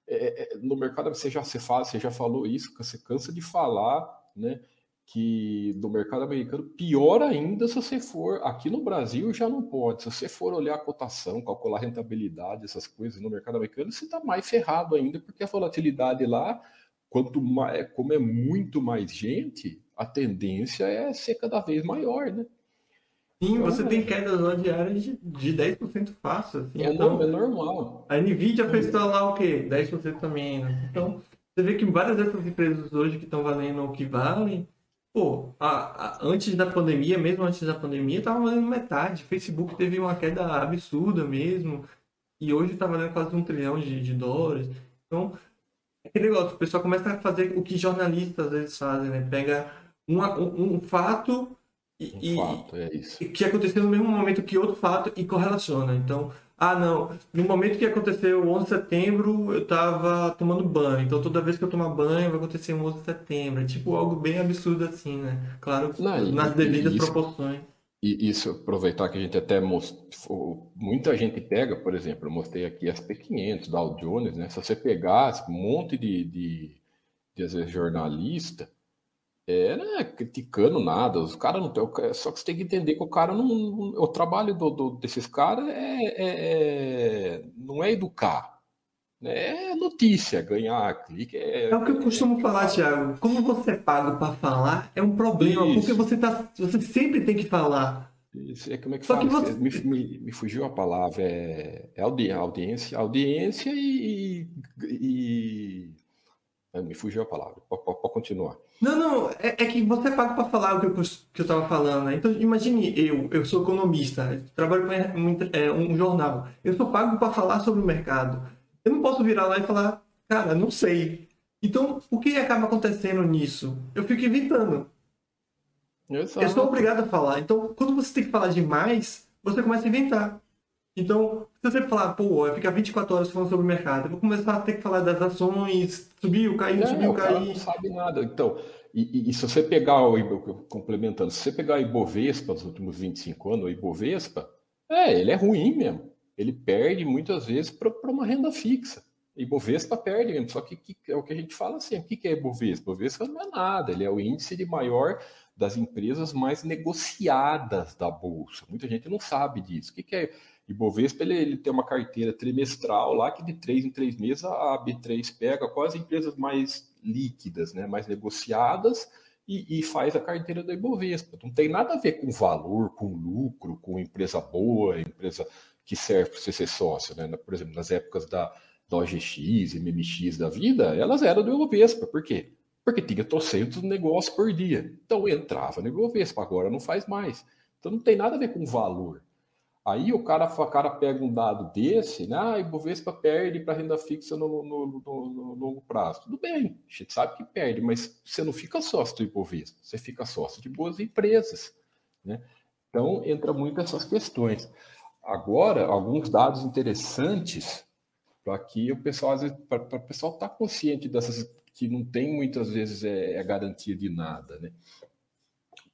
é, é, no mercado você já, você, fala, você já falou isso, você cansa de falar, né? Que no mercado americano, pior ainda se você for. Aqui no Brasil já não pode. Se você for olhar a cotação, calcular a rentabilidade, essas coisas no mercado americano, você está mais ferrado ainda, porque a volatilidade lá, quanto mais, como é muito mais gente, a tendência é ser cada vez maior, né? Sim, você tem quedas lá diárias de, de 10% fácil. Assim, é, então, não, é normal. A Nvidia fez lá o quê? 10% também, né? Então, você vê que várias dessas empresas hoje que estão valendo o que valem, pô, a, a, antes da pandemia, mesmo antes da pandemia, estava valendo metade. Facebook teve uma queda absurda mesmo. E hoje está valendo quase um trilhão de, de dólares. Então, é aquele negócio, o pessoal começa a fazer o que jornalistas às vezes fazem, né? Pega uma, um, um fato e, um fato, é isso. que aconteceu no mesmo momento que outro fato e correlaciona. Então, ah, não, no momento que aconteceu o 11 de setembro, eu tava tomando banho. Então, toda vez que eu tomar banho, vai acontecer o 11 de setembro. É tipo algo bem absurdo assim, né? Claro, não, nas devidas isso, proporções. E isso, aproveitar que a gente até mostrou, muita gente pega, por exemplo, eu mostrei aqui as P500, Dow Jones, né? Se você pegar um monte de, de, de, de jornalista, é, não é criticando nada, os caras não tem. Só que você tem que entender que o cara não. o trabalho do, do, desses caras é, é, é, não é educar. Né, é notícia, ganhar clique. É, é o que eu costumo falar, Thiago. Como você é paga para falar é um problema, Isso. porque você, tá, você sempre tem que falar. Isso, é como é que Só fala? Que você... me, me, me, fugiu a palavra. É, é audiência, audiência e, e é, me fugiu a palavra. Pode, continuar. Não, não, é, é, que você paga para falar o que eu, que eu tava falando, né? Então, imagine eu, eu sou economista, trabalho com um, é, um jornal. Eu sou pago para falar sobre o mercado. Eu não posso virar lá e falar, cara, não sei. Então, o que acaba acontecendo nisso? Eu fico evitando. Exato. Eu sou obrigado a falar. Então, quando você tem que falar demais, você começa a inventar. Então, se você falar, pô, ficar 24 horas falando sobre o mercado, eu vou começar a ter que falar das ações, subiu, caiu, subiu, caiu. não sabe nada. Então, e, e, se você pegar o complementando, se você pegar o Ibovespa dos últimos 25 anos, o Ibovespa, é, ele é ruim mesmo. Ele perde muitas vezes para uma renda fixa. Ibovespa perde mesmo, só que, que, é o que a gente fala assim, o que, que é Ibovespa? Ibovespa não é nada, ele é o índice de maior das empresas mais negociadas da Bolsa. Muita gente não sabe disso. O que, que é Ibovespa? Ele, ele tem uma carteira trimestral lá que de três em três meses a B3 pega quase empresas mais líquidas, né, mais negociadas e, e, faz a carteira da Ibovespa. Não tem nada a ver com valor, com lucro, com empresa boa, empresa que serve para você ser sócio. Né? Por exemplo, nas épocas da, da OGX, MMX da vida, elas eram do Ibovespa. Por quê? Porque tinha trocentos negócios por dia. Então entrava no Ibovespa, agora não faz mais. Então não tem nada a ver com valor. Aí o cara, o cara pega um dado desse, né? Ah, Ibovespa perde para renda fixa no, no, no, no, longo prazo. Tudo bem, a gente sabe que perde, mas você não fica sócio do Ibovespa, você fica sócio de boas empresas. Né? Então entra muito essas questões. Agora, alguns dados interessantes para que o pessoal, para o pessoal estar tá consciente dessas que não tem muitas vezes é, é garantia de nada, né?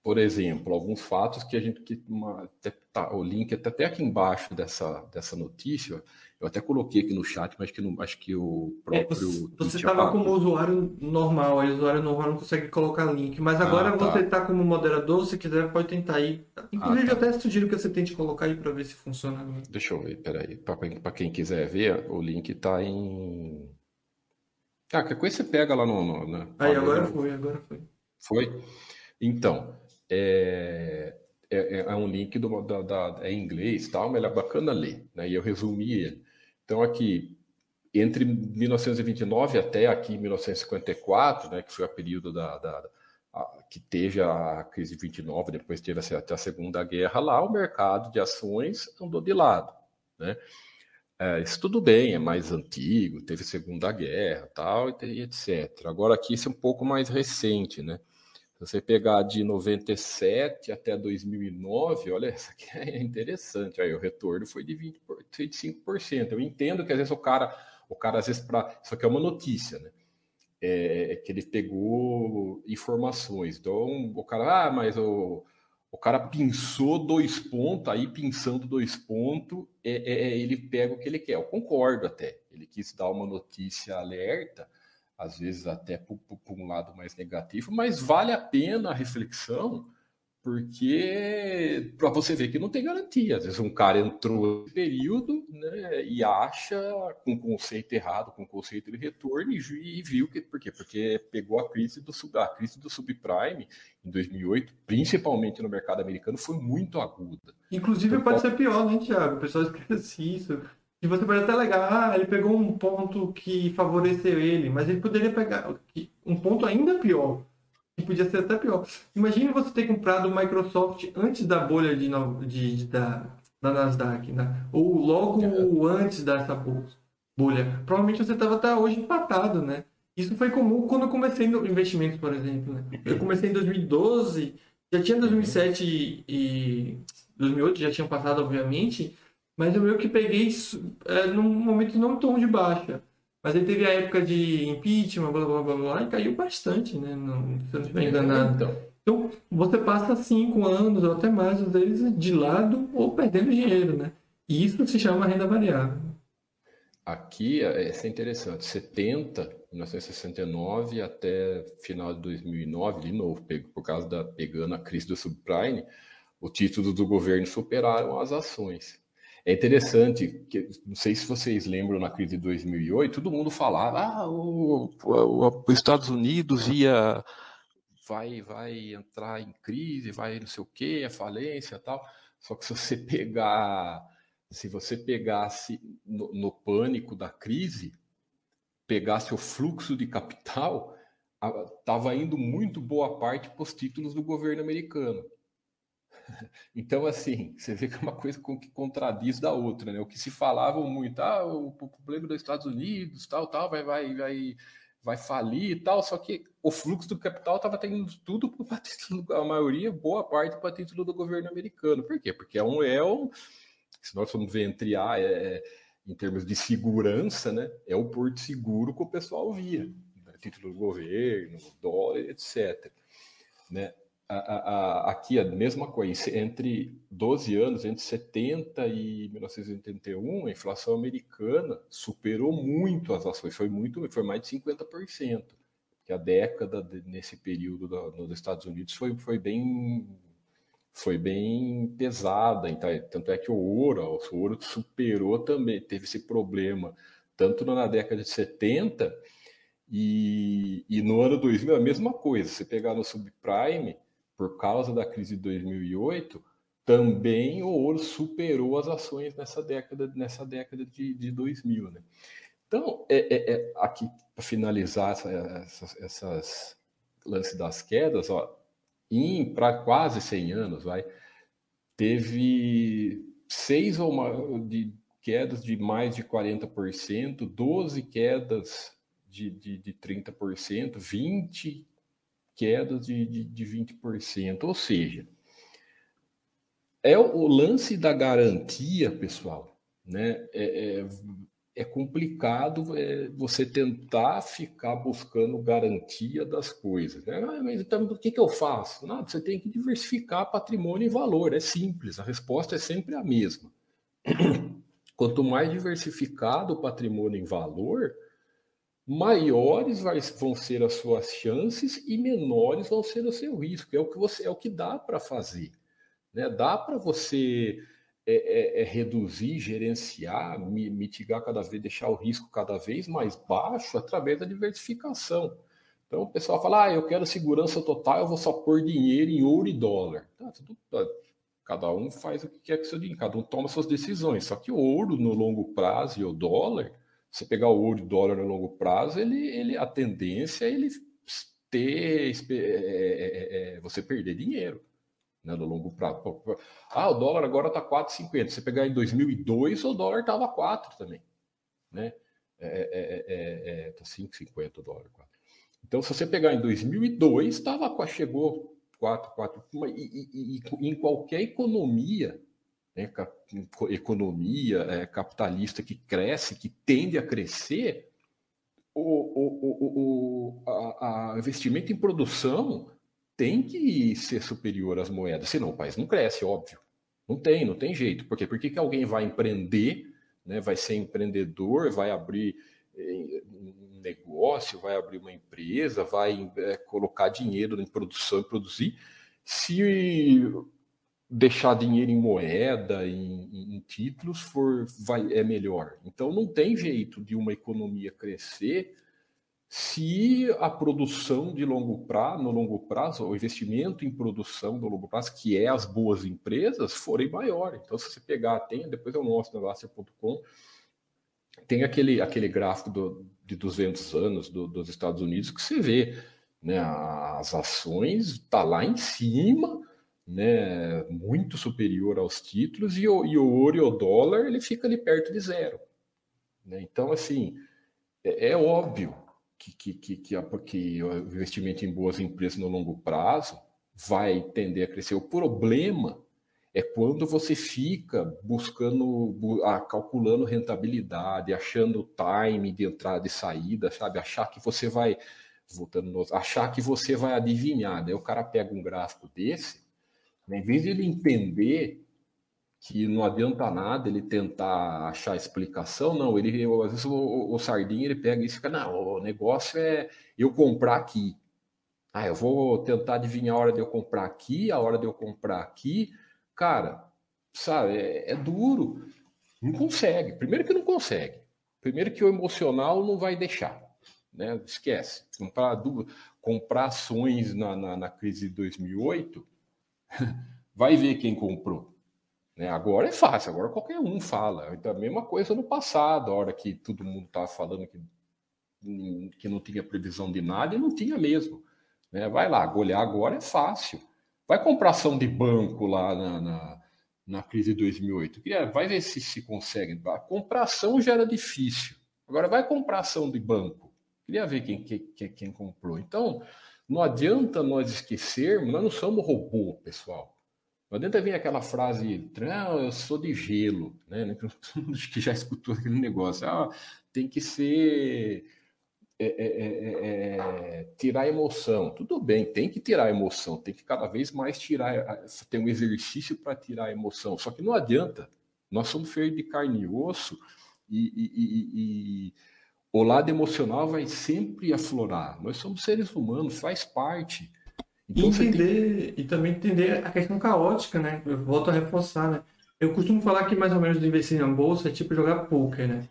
Por exemplo, alguns fatos que a gente que uma, tá, o link está até aqui embaixo dessa, dessa notícia. Eu até coloquei aqui no chat, mas que não, acho que o é, próprio. É, você estava como usuário normal, aí o usuário normal não consegue colocar link. Mas agora ah, tá. você está como moderador, se quiser, pode tentar aí. Inclusive, ah, tá. eu até sugiro que você tente colocar aí para ver se funciona. Deixa eu ver, peraí. Para quem quiser ver, o link está em. Ah, que coisa você pega lá no. no na... Aí, agora foi, agora foi. Foi? Então, é, é, é um link do, da, da, é em inglês tal, mas ele é bacana ler, né? E eu resumi ele. Então, aqui, entre 1929 até aqui 1954, né, que foi o período da, da a, que teve a crise de 29, depois teve até a Segunda Guerra lá, o mercado de ações andou de lado, né? É, isso tudo bem, é mais antigo, teve Segunda Guerra, tal, e etc. Agora aqui isso é um pouco mais recente, né? Se você pegar de 97 até 2009, olha, isso aqui é interessante. Aí o retorno foi de 20, 25%. Eu entendo que às vezes o cara, o cara às vezes para, isso aqui é uma notícia, né? É, é, que ele pegou informações. Então o cara, ah, mas o, o cara pinçou dois pontos, aí pinçando dois pontos, é, é, é ele pega o que ele quer. Eu concordo até. Ele quis dar uma notícia alerta às vezes até por, um lado mais negativo, mas vale a pena a reflexão, porque para você ver que não tem garantia. Às vezes um cara entrou no período né, e acha com conceito errado, com conceito de retorno, e, e, viu que. Por quê? Porque pegou a crise do, a crise do subprime em 2008, principalmente no mercado americano, foi muito aguda. Inclusive então, pode ser pior, né, Tiago? O pessoal esquece isso. E você pode até alegar, ah, ele pegou um ponto que favoreceu ele, mas ele poderia pegar um ponto ainda pior, que podia ser até pior. Imagine você ter comprado o Microsoft antes da bolha de, de, de da, da Nasdaq, né? ou logo é. antes dessa bolha. Provavelmente você estava até hoje empatado, né? Isso foi comum quando eu comecei no investimentos, por exemplo. Né? Eu comecei em 2012, já tinha 2007 e 2008, já tinham passado, obviamente, mas eu meio que peguei é, num momento não tão de baixa. Mas aí teve a época de impeachment, blá blá blá blá, e caiu bastante, né? Não, se eu não estiver enganado. Então. então, você passa cinco anos ou até mais, às vezes, de lado ou perdendo dinheiro, né? E isso se chama renda variável. Aqui, é, isso é interessante, 70, 1969 até final de 2009, de novo, por causa da pegando a crise do subprime, o título do governo superaram as ações. É interessante, que, não sei se vocês lembram na crise de 2008, todo mundo falava, ah, os Estados Unidos ia, vai, vai entrar em crise, vai não sei o quê, a falência tal. Só que se você pegar, se você pegasse no, no pânico da crise, pegasse o fluxo de capital, estava indo muito boa parte para os títulos do governo americano. Então, assim, você vê que é uma coisa que contradiz da outra, né? O que se falava muito, ah, o problema dos Estados Unidos, tal, tal, vai, vai, vai, vai falir e tal, só que o fluxo do capital estava tendo tudo para a maioria, boa parte para título do governo americano. Por quê? Porque é um, é Se nós formos ver entre A, é, em termos de segurança, né, é o porto seguro que o pessoal via, né, título do governo, dólar, etc. Né? A, a, aqui a mesma coisa, entre 12 anos, entre 70 e 1981, a inflação americana superou muito as ações, foi muito, foi mais de 50%, que a década de, nesse período da, nos Estados Unidos foi, foi bem foi bem pesada, então, tanto é que o ouro, o ouro superou também, teve esse problema, tanto na década de 70 e, e no ano 2000 a mesma coisa, você pegar no subprime, por causa da crise de 2008, também o ouro superou as ações nessa década, nessa década de, de 2000. Né? Então, é, é, é aqui para finalizar essa, essas, essas lance das quedas, ó, para quase 100 anos, vai, teve seis ou mais, de quedas de mais de 40%, 12 quedas de, de, de 30%, 20 quedas de, de, de 20%. Ou seja, é o lance da garantia, pessoal, né? É, é, é complicado é, você tentar ficar buscando garantia das coisas. Né? Ah, mas então, o que, que eu faço? Nada, você tem que diversificar patrimônio e valor. É simples, a resposta é sempre a mesma. Quanto mais diversificado o patrimônio em valor, maiores vão ser as suas chances e menores vão ser o seu risco. É o que você é o que dá para fazer. Né? Dá para você é, é, é, reduzir, gerenciar, mitigar cada vez, deixar o risco cada vez mais baixo através da diversificação. Então o pessoal fala: ah, eu quero segurança total, eu vou só pôr dinheiro em ouro e dólar. Tá, tudo, cada um faz o que quer com seu dinheiro, cada um toma suas decisões. Só que o ouro no longo prazo e o dólar você pegar o ouro e dólar no longo prazo, ele, ele, a tendência é ele ter é, é, é, você perder dinheiro né, no longo prazo. Ah, o dólar agora está 4,50. Você pegar em 2002, o dólar estava 4 também. Né? É, é, é, tá 5,50 o dólar. 4. Então, se você pegar em 2002, tava, chegou 4, 4. E, e, e em qualquer economia, né, economia é, capitalista que cresce, que tende a crescer, o, o, o, a, a investimento em produção tem que ser superior às moedas, senão o país não cresce, óbvio. Não tem, não tem jeito. Por quê? Que, que alguém vai empreender, né, vai ser empreendedor, vai abrir eh, um negócio, vai abrir uma empresa, vai é, colocar dinheiro em produção e produzir, se deixar dinheiro em moeda, em, em, títulos, for, vai, é melhor. Então não tem jeito de uma economia crescer se a produção de longo prazo, no longo prazo, o investimento em produção no longo prazo, que é as boas empresas, forem maior. Então, se você pegar, tem, depois eu mostro no Laster.com, tem aquele, aquele gráfico do, de 200 anos do, dos Estados Unidos que você vê né, as ações tá lá em cima, né, muito superior aos títulos, e o, e o ouro e o dólar ele fica ali perto de zero. Né? Então, assim, é, é óbvio que, que, que, que, a, que o investimento em boas empresas no longo prazo vai tender a crescer. O problema é quando você fica buscando, calculando rentabilidade, achando o time de entrada e saída, sabe? Achar que você vai, voltando, no, achar que você vai adivinhar. Daí o cara pega um gráfico desse em vez de ele entender que não adianta nada ele tentar achar explicação, não, ele às vezes o, o Sardinha ele pega isso e fica, não, o negócio é eu comprar aqui. Ah, eu vou tentar adivinhar a hora de eu comprar aqui, a hora de eu comprar aqui. Cara, sabe, é, é duro. Não consegue. Primeiro que não consegue. Primeiro que o emocional não vai deixar. Né? Esquece. Comprar, comprar ações na, na, na crise de 2008 vai ver quem comprou. Né? Agora é fácil, agora qualquer um fala. Então, a mesma coisa no passado, a hora que todo mundo estava falando que, que não tinha previsão de nada e não tinha mesmo. Né? Vai lá, olhar agora é fácil. Vai comprar ação de banco lá na, na, na crise de 2008. Vai ver se se consegue. Comprar ação já era difícil. Agora vai comprar ação de banco. Queria ver quem, quem, quem comprou. Então, não adianta nós esquecermos, nós não somos robô, pessoal. Não adianta vir aquela frase, não, eu sou de gelo, né? que já escutou aquele negócio. Ah, tem que ser. É, é, é, é, tirar a emoção. Tudo bem, tem que tirar emoção, tem que cada vez mais tirar, ter um exercício para tirar a emoção. Só que não adianta. Nós somos feitos de carne e osso e, e, e, e o lado emocional vai sempre aflorar. Nós somos seres humanos, faz parte. Então, e entender, tem... e também entender a questão caótica, né? Eu volto a reforçar, né? Eu costumo falar que mais ou menos investir na bolsa é tipo jogar poker, né?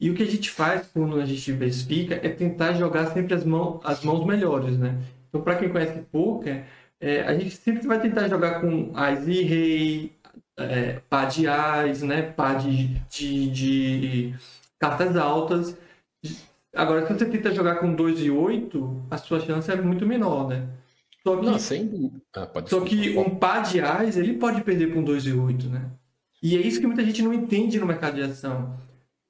E o que a gente faz quando a gente diversifica é tentar jogar sempre as, mãos, as mãos melhores, né? Então, para quem conhece poker, é, a gente sempre vai tentar jogar com as e rei, é, pá de ás, né? Pá de, de, de cartas altas. Agora, se você tenta jogar com 2 e 8, a sua chance é muito menor, né? Só que, Não, sem... ah, só que um par de ás, ele pode perder com 2 e 8, né? E é isso que muita gente não entende no mercado de ação.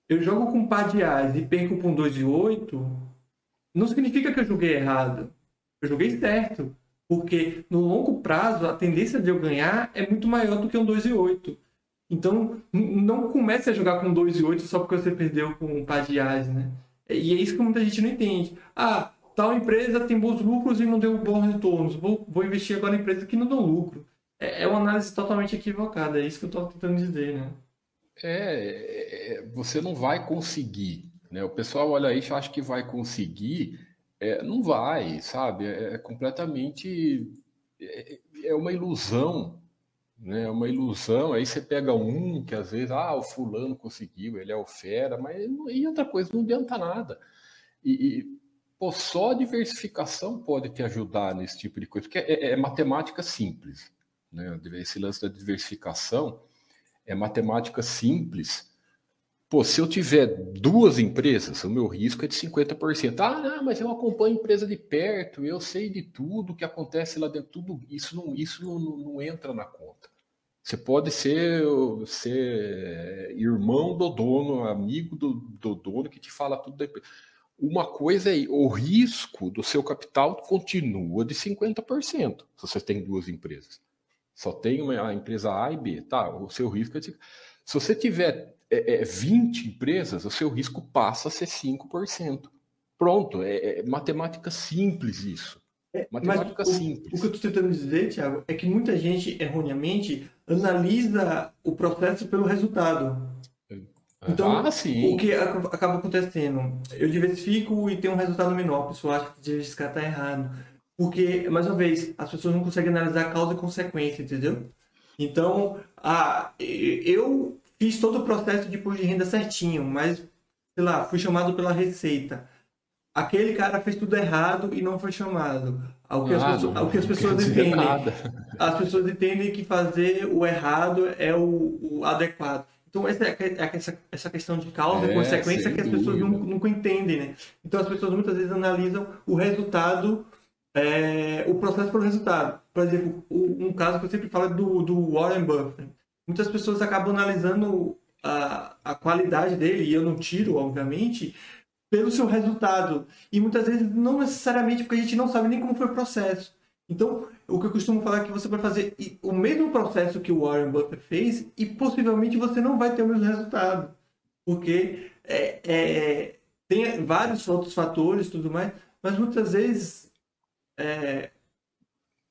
Eu jogo com um par de ás e perco com 2 e 8, não significa que eu joguei errado. Eu joguei certo. Porque no longo prazo, a tendência de eu ganhar é muito maior do que um 2 e 8. Então, não comece a jogar com 2 e 8 só porque você perdeu com um par de ás, né? E é isso que muita gente não entende. Ah, tal empresa tem bons lucros e não deu bons retornos. Vou, vou investir agora em empresas que não dão lucro. É, é uma análise totalmente equivocada. É isso que eu estou tentando dizer, né? É, é, é, você não vai conseguir. Né? O pessoal olha aí acha que vai conseguir. É, não vai, sabe? É, é completamente. É, é uma ilusão né? É uma ilusão. Aí você pega um que às vezes, ah, o fulano conseguiu, ele é o fera, mas e outra coisa, não adianta nada. E, e pô, só a diversificação pode te ajudar nesse tipo de coisa, porque é, é matemática simples. Né? Esse lance da diversificação é matemática simples. Pô, se eu tiver duas empresas, o meu risco é de 50%. Ah, não, mas eu acompanho a empresa de perto, eu sei de tudo que acontece lá dentro, tudo isso não, isso não, não entra na conta. Você pode ser, ser irmão do dono, amigo do, do dono que te fala tudo empresa. Uma coisa é, o risco do seu capital continua de 50%, se você tem duas empresas. Só tem uma, a empresa A e B, tá? O seu risco é de... Se você tiver é, é, 20 empresas, o seu risco passa a ser 5%. Pronto, é, é matemática simples isso. É, matemática Mas simples. O, o que eu estou tentando dizer, Thiago, é que muita gente erroneamente analisa o processo pelo resultado. Então, ah, o que acaba acontecendo? Eu diversifico e tenho um resultado menor. A pessoa acha que diversificar está errado. Porque, mais uma vez, as pessoas não conseguem analisar causa e consequência, entendeu? Então, eu fiz todo o processo de imposto de renda certinho, mas, sei lá, fui chamado pela Receita. Aquele cara fez tudo errado e não foi chamado. O que, as, pessoas, o que as pessoas entendem. Nada. As pessoas entendem que fazer o errado é o, o adequado. Então, essa, é, é essa, essa questão de causa e é, consequência que as pessoas nunca, nunca, entendem, né? Então, as pessoas muitas vezes analisam o resultado, é, o processo pelo resultado. Por exemplo, um caso que eu sempre falo é do, do Warren Buffett. Muitas pessoas acabam analisando a, a qualidade dele, e eu não tiro, obviamente, pelo seu resultado. E muitas vezes não necessariamente porque a gente não sabe nem como foi o processo. Então, o que eu costumo falar é que você vai fazer o mesmo processo que o Warren Buffett fez e possivelmente você não vai ter o mesmo resultado. Porque é, é, tem vários outros fatores tudo mais, mas muitas vezes é,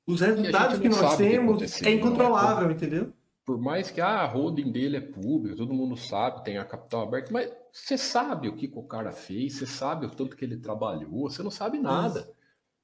os resultados que, que nós temos é incontrolável, entendeu? Por mais que ah, a holding dele é pública, todo mundo sabe, tem a capital aberta, mas você sabe o que, que o cara fez, você sabe o tanto que ele trabalhou, você não sabe nada.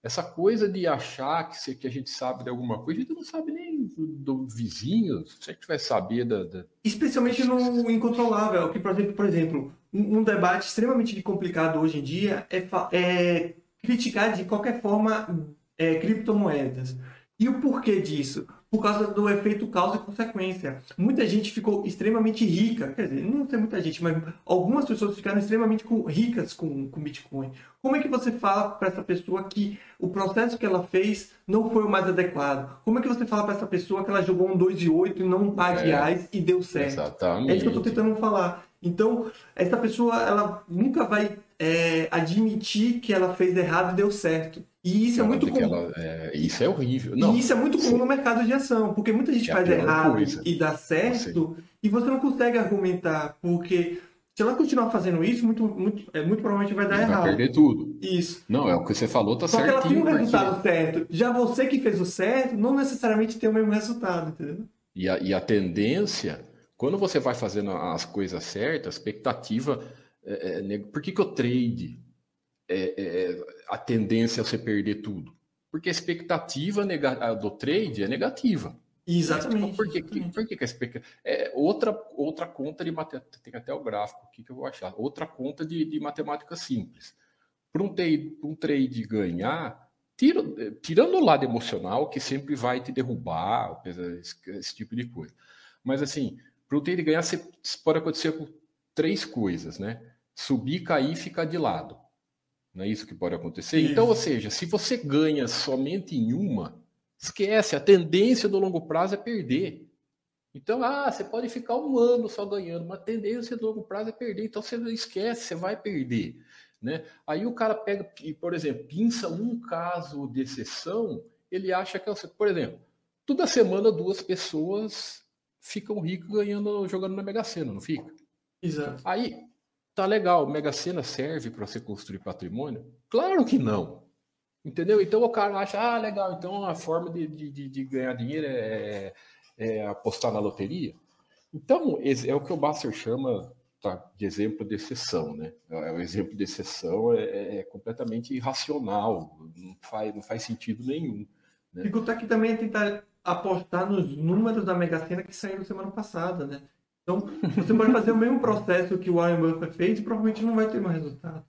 Essa coisa de achar que, que a gente sabe de alguma coisa, a gente não sabe nem do, do vizinho, se a gente vai saber da, da... Especialmente no incontrolável, que, por exemplo, por exemplo um, debate extremamente complicado hoje em dia é, é criticar de qualquer forma é, criptomoedas. E o porquê disso? Por causa do efeito causa e consequência. Muita gente ficou extremamente rica, quer dizer, não sei muita gente, mas algumas pessoas ficaram extremamente ricas com, com Bitcoin. Como é que você fala para essa pessoa que o processo que ela fez não foi o mais adequado? Como é que você fala para essa pessoa que ela jogou um 2 e 8 e não um par de reais e deu certo? Exatamente. É isso que eu estou tentando falar. Então, essa pessoa, ela nunca vai é, admitir que ela fez errado e deu certo. E isso é muito comum. Ela, é, isso é horrível. Não, e isso é muito comum no mercado de ação, porque muita gente é faz errado coisa. e dá certo, e você não consegue argumentar, porque se ela continuar fazendo isso, muito, muito, é, muito provavelmente vai dar errado. Vai perder tudo. Isso. Não, é o que você falou, tá certo. Só que ela tem um resultado certo. Já você que fez o certo, não necessariamente tem o mesmo resultado, entendeu? E a, e a tendência, quando você vai fazendo as coisas certas, a expectativa. É, é, por que, que o trade é, é, a tendência é você perder tudo? Porque a expectativa do trade é negativa. Exatamente. Por, que, por que, que a expectativa. É, outra, outra conta de matemática. Tem até o gráfico aqui que eu vou achar. Outra conta de, de matemática simples. Para um, trade, um trade ganhar, tira, tirando o lado emocional, que sempre vai te derrubar, esse, esse tipo de coisa. Mas assim, para um trade ganhar, você, pode acontecer com três coisas, né? Subir, cair e ficar de lado. Não é isso que pode acontecer? Isso. Então, ou seja, se você ganha somente em uma, esquece, a tendência do longo prazo é perder. Então, ah, você pode ficar um ano só ganhando, mas a tendência do longo prazo é perder. Então, você esquece, você vai perder. Né? Aí o cara pega, por exemplo, pinça um caso de exceção, ele acha que é. Por exemplo, toda semana duas pessoas ficam ricas ganhando, jogando na Mega Sena, não fica? Exato. Aí, Tá legal, Mega Sena serve para você construir patrimônio? Claro que não. Entendeu? Então o cara acha, ah, legal, então a forma de, de, de ganhar dinheiro é, é, apostar na loteria. Então, é o que o Basser chama tá, de exemplo de exceção, né? É, o exemplo de exceção é, é, é completamente irracional, não faz, não faz sentido nenhum. Né? Dificultar aqui também é tentar apostar nos números da Mega Sena que saíram semana passada, né? Então, você pode fazer o mesmo processo que o Warren Buffett fez e provavelmente não vai ter mais resultado.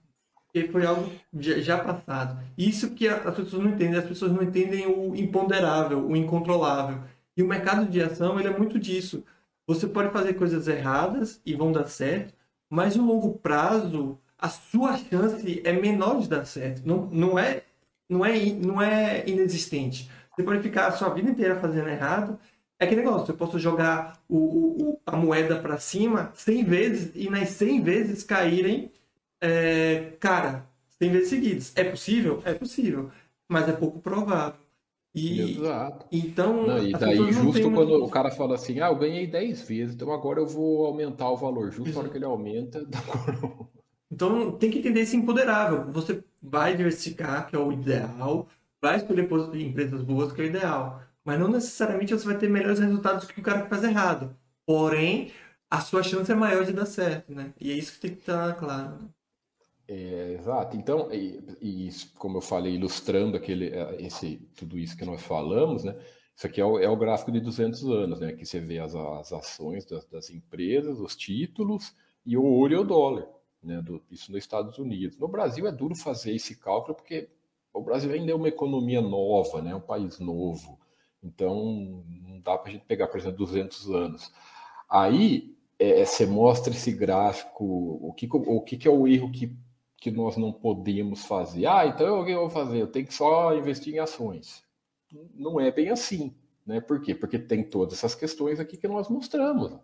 Porque foi algo já passado. Isso que as pessoas não entendem. As pessoas não entendem o imponderável, o incontrolável. E o mercado de ação, ele é muito disso. Você pode fazer coisas erradas e vão dar certo, mas no longo prazo, a sua chance é menor de dar certo. Não, não, é, não, é, não é inexistente. Você pode ficar a sua vida inteira fazendo errado é que negócio, eu posso jogar o, o a moeda para cima 100 vezes e nas 100 vezes caírem, é, cara, 100 vezes seguidas. É possível? É possível, mas é pouco provável. E, Exato. Então, não, e daí, justo quando muito... o cara fala assim, ah, eu ganhei 10 vezes, então agora eu vou aumentar o valor. Justo na hora que ele aumenta, dá Então, tem que entender esse empoderável. Você vai diversificar, que é o ideal, vai escolher empresas boas, que é o ideal mas não necessariamente você vai ter melhores resultados que o cara que faz errado. Porém, a sua chance é maior de dar certo, né? E é isso que tem que estar claro. Né? É, exato. Então, e, e, como eu falei, ilustrando aquele, é, esse, tudo isso que nós falamos, né? Isso aqui é o, é o gráfico de 200 anos, né? Que você vê as, as ações das, das, empresas, os títulos e o ouro e o dólar, né? Do, isso nos Estados Unidos. No Brasil é duro fazer esse cálculo porque o Brasil ainda é uma economia nova, né? Um país novo. Então, não dá para a gente pegar, por exemplo, 200 anos. Aí, é, você mostra esse gráfico, o que, o que, que é o erro que, que nós não podemos fazer. Ah, então eu vou fazer? Eu tenho que só investir em ações. Não é bem assim. Né? Por quê? Porque tem todas essas questões aqui que nós mostramos.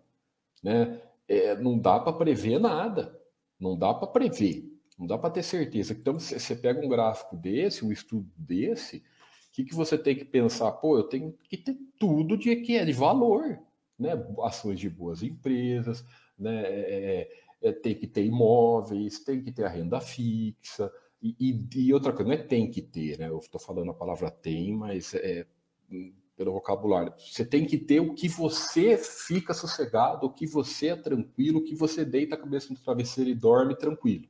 Né? É, não dá para prever nada. Não dá para prever. Não dá para ter certeza. Então, você pega um gráfico desse, um estudo desse, que, que você tem que pensar? Pô, eu tenho que ter tudo de que é de valor, né? Ações de boas empresas, né? É, é, é tem que ter imóveis, tem que ter a renda fixa. E, e, e outra coisa, não é tem que ter, né? Eu estou falando a palavra tem, mas é pelo vocabulário. Você tem que ter o que você fica sossegado, o que você é tranquilo, o que você deita a cabeça no travesseiro e dorme tranquilo.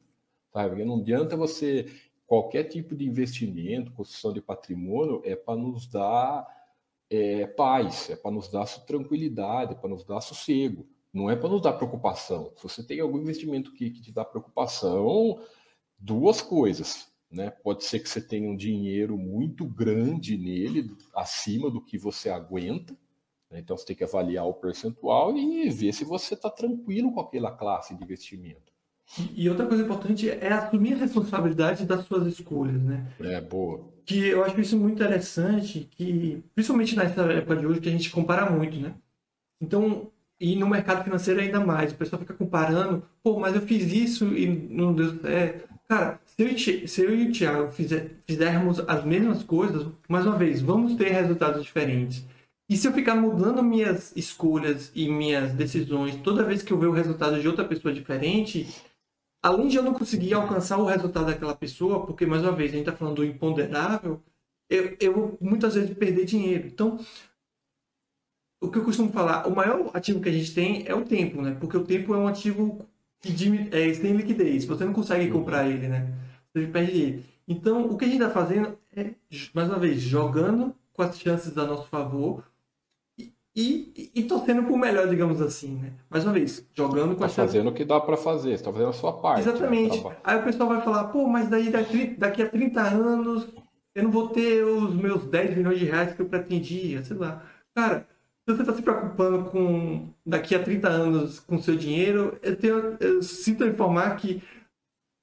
Porque não adianta você qualquer tipo de investimento, construção de patrimônio, é para nos dar é, paz, é para nos dar tranquilidade, é para nos dar sossego. Não é para nos dar preocupação. Se você tem algum investimento que, que te dá preocupação, duas coisas. Né? Pode ser que você tenha um dinheiro muito grande nele, acima do que você aguenta. Né? Então você tem que avaliar o percentual e ver se você está tranquilo com aquela classe de investimento. E outra coisa importante é assumir a responsabilidade das suas escolhas, né? É, boa. Que eu acho isso muito interessante, que principalmente nessa época de hoje que a gente compara muito, né? Então, e no mercado financeiro ainda mais, o pessoal fica comparando, pô, mas eu fiz isso e não deu certo. Cara, se eu, se eu e o Thiago fizer, fizermos as mesmas coisas, mais uma vez, vamos ter resultados diferentes. E se eu ficar mudando minhas escolhas e minhas decisões toda vez que eu ver o resultado de outra pessoa diferente, além de eu não conseguir alcançar o resultado daquela pessoa, porque, mais uma vez, a gente está falando do imponderável, eu, eu muitas vezes perder dinheiro. Então, o que eu costumo falar, o maior ativo que a gente tem é o tempo, né? Porque o tempo é um ativo que é, sem liquidez. Você não consegue uhum. comprar ele, né? Você perde ele. Então, o que a gente está fazendo é, mais uma vez, jogando com as chances a nosso favor e, e, torcendo por melhor, digamos assim, né? Mais uma vez, jogando com tá chances... fazendo o que dá para fazer, está fazendo a sua parte. Né? Exatamente. Né? Aí o pessoal vai falar, pô, mas daí daqui, daqui a 30 anos eu não vou ter os meus 10 milhões de reais que eu pretendia, sei lá. Cara, se você está se preocupando com daqui a 30 anos com seu dinheiro, eu, tenho, eu sinto informar que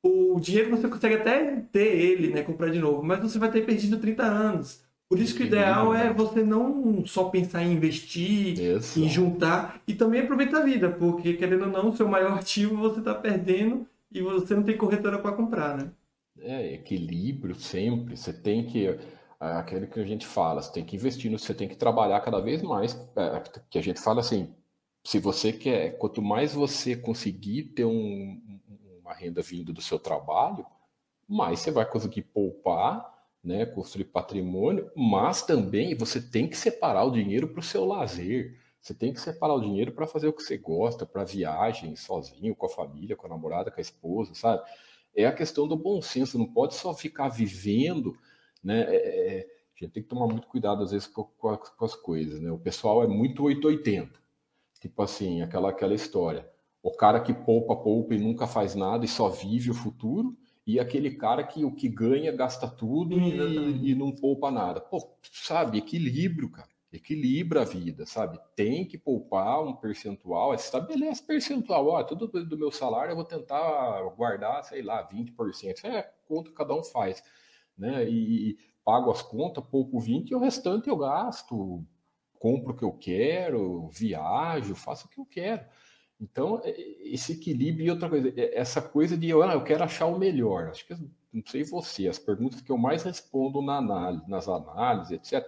o dinheiro você consegue até ter ele, né, comprar de novo, mas você vai ter perdido 30 anos. Por isso que o ideal é você não só pensar em investir, isso. em juntar e também aproveitar a vida, porque querendo ou não, o seu maior ativo você está perdendo e você não tem corretora para comprar, né? É, equilíbrio sempre. Você tem que aquele que a gente fala, você tem que investir, você tem que trabalhar cada vez mais, é, que a gente fala assim, se você quer, quanto mais você conseguir ter um, uma renda vindo do seu trabalho, mais você vai conseguir poupar, né, construir patrimônio, mas também você tem que separar o dinheiro para o seu lazer. Você tem que separar o dinheiro para fazer o que você gosta, para viagem, sozinho, com a família, com a namorada, com a esposa, sabe? É a questão do bom senso, não pode só ficar vivendo né? É, é, a gente tem que tomar muito cuidado, às vezes, com, com, com, as coisas, né? O pessoal é muito 880. Tipo assim, aquela, aquela história. O cara que poupa, poupa e nunca faz nada e só vive o futuro, e aquele cara que o que ganha gasta tudo e, e, não poupa nada. Pô, sabe, equilíbrio, cara. Equilibra a vida, sabe? Tem que poupar um percentual, estabelece percentual. Ó, tudo do meu salário eu vou tentar guardar, sei lá, 20%. É, conta cada um faz né? E, e pago as contas, pouco 20 e o restante eu gasto, compro o que eu quero, viajo, faço o que eu quero. Então, é, esse equilíbrio e outra coisa, é, essa coisa de ah, eu quero achar o melhor. Acho que, não sei você, as perguntas que eu mais respondo na análise, nas análises, etc.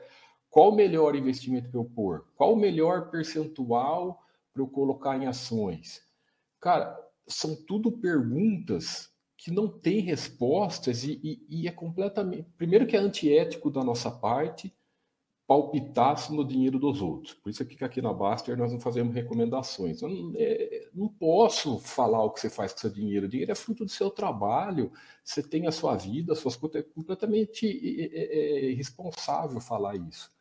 Qual o melhor investimento que eu pôr? Qual o melhor percentual para eu colocar em ações? Cara, são tudo perguntas que não tem respostas e, e, e, é completamente. Primeiro, que é antiético da nossa parte palpitar no dinheiro dos outros. Por isso é que aqui na Baster nós não fazemos recomendações. Eu não, é, não posso falar o que você faz com seu dinheiro. O dinheiro é fruto do seu trabalho. Você tem a sua vida, as suas contas. É completamente é, é, é irresponsável falar isso.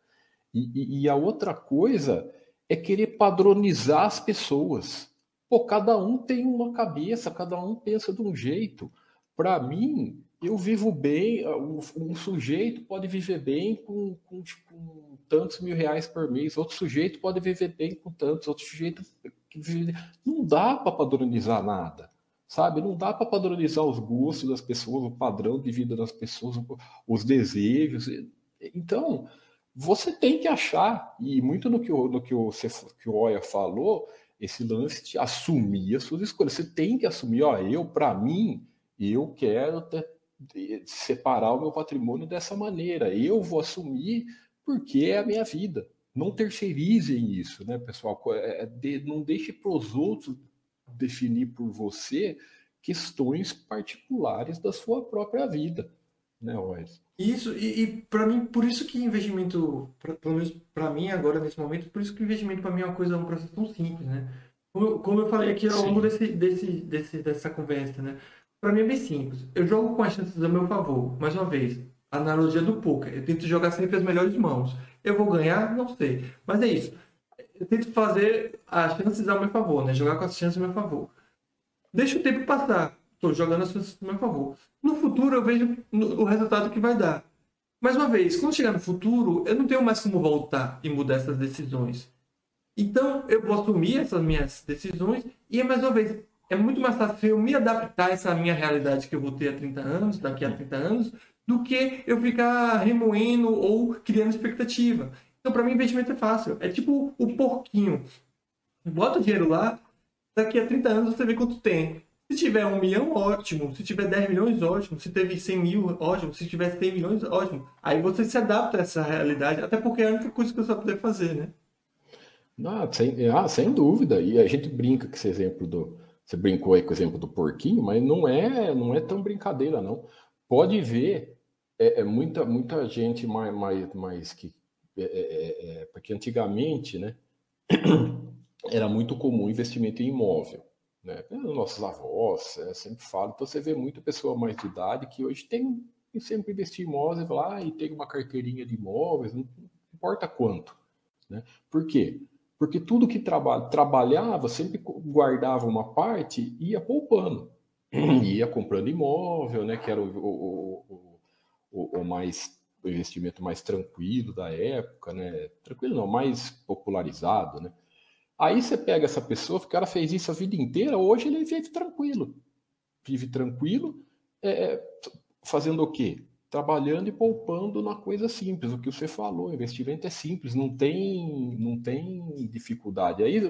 E, e a outra coisa é querer padronizar as pessoas. Pô, cada um tem uma cabeça, cada um pensa de um jeito. Para mim, eu vivo bem, um, sujeito pode viver bem com, com, com, tantos mil reais por mês, outro sujeito pode viver bem com tantos, outro sujeito. Não dá para padronizar nada, sabe? Não dá para padronizar os gostos das pessoas, o padrão de vida das pessoas, os desejos. Então, você tem que achar, e muito no que o, no que o, que o Oya falou, esse lance de assumir as suas escolhas. Você tem que assumir, ó, eu, para mim, eu quero ter, separar o meu patrimônio dessa maneira. Eu vou assumir porque é a minha vida. Não terceirizem isso, né, pessoal? É, é não deixe para os outros definir por você questões particulares da sua própria vida, né, Wes? Isso, e, e para mim, por isso que investimento, pra, pelo menos para mim agora, nesse momento, por isso que investimento para mim é uma coisa, um processo tão simples, né? Como, como eu falei aqui ao longo desse, desse, desse, dessa conversa, né? Para mim é bem simples. Eu jogo com as chances a meu favor. Mais uma vez, analogia do poker. Eu tento jogar sempre as melhores mãos. Eu vou ganhar? Não sei. Mas é isso. Eu tento fazer as chances a meu favor, né? Jogar com as chances a meu favor. Deixa o tempo passar. Estou jogando as chances a meu favor. No futuro eu vejo o resultado que vai dar. Mais uma vez, quando chegar no futuro, eu não tenho mais como voltar e mudar essas decisões. Então, eu vou assumir essas minhas decisões e, mais uma vez, é muito mais fácil eu me adaptar a essa minha realidade que eu vou ter há 30 anos, daqui a 30 anos, do que eu ficar remoendo ou criando expectativa. Então, para mim, investimento é fácil. É tipo o porquinho. Bota o dinheiro lá, daqui a 30 anos você vê quanto tem. Se tiver um milhão, ótimo. Se tiver 10 milhões, ótimo. Se teve 100 mil, ótimo. Se tiver 100 milhões, ótimo. Aí você se adapta a essa realidade, até porque é a única coisa que você vai poder fazer, né? Ah, sem, ah, sem dúvida. E a gente brinca com esse exemplo do. Você brincou aí com o exemplo do porquinho, mas não é, não é tão brincadeira, não. Pode ver, é, é muita, muita gente mais, mais, mais que. É, é, é, é porque antigamente, né? Era muito comum investimento em imóvel né? Nossos avós é, sempre falam. Então você vê muita pessoa mais de idade que hoje tem sempre investir em imóveis lá e tem uma carteirinha de imóveis, não importa quanto. Né? Por quê? Porque tudo que traba trabalhava sempre guardava uma parte e ia poupando. ia comprando imóvel, né? que era o, o, o, o mais o investimento mais tranquilo da época, né? Tranquilo não, mais popularizado, né? Aí você pega essa pessoa, o cara fez isso a vida inteira, hoje ele vive tranquilo. Vive tranquilo, é, fazendo o quê? Trabalhando e poupando na coisa simples, o que você falou, investimento é simples, não tem, não tem dificuldade. Aí,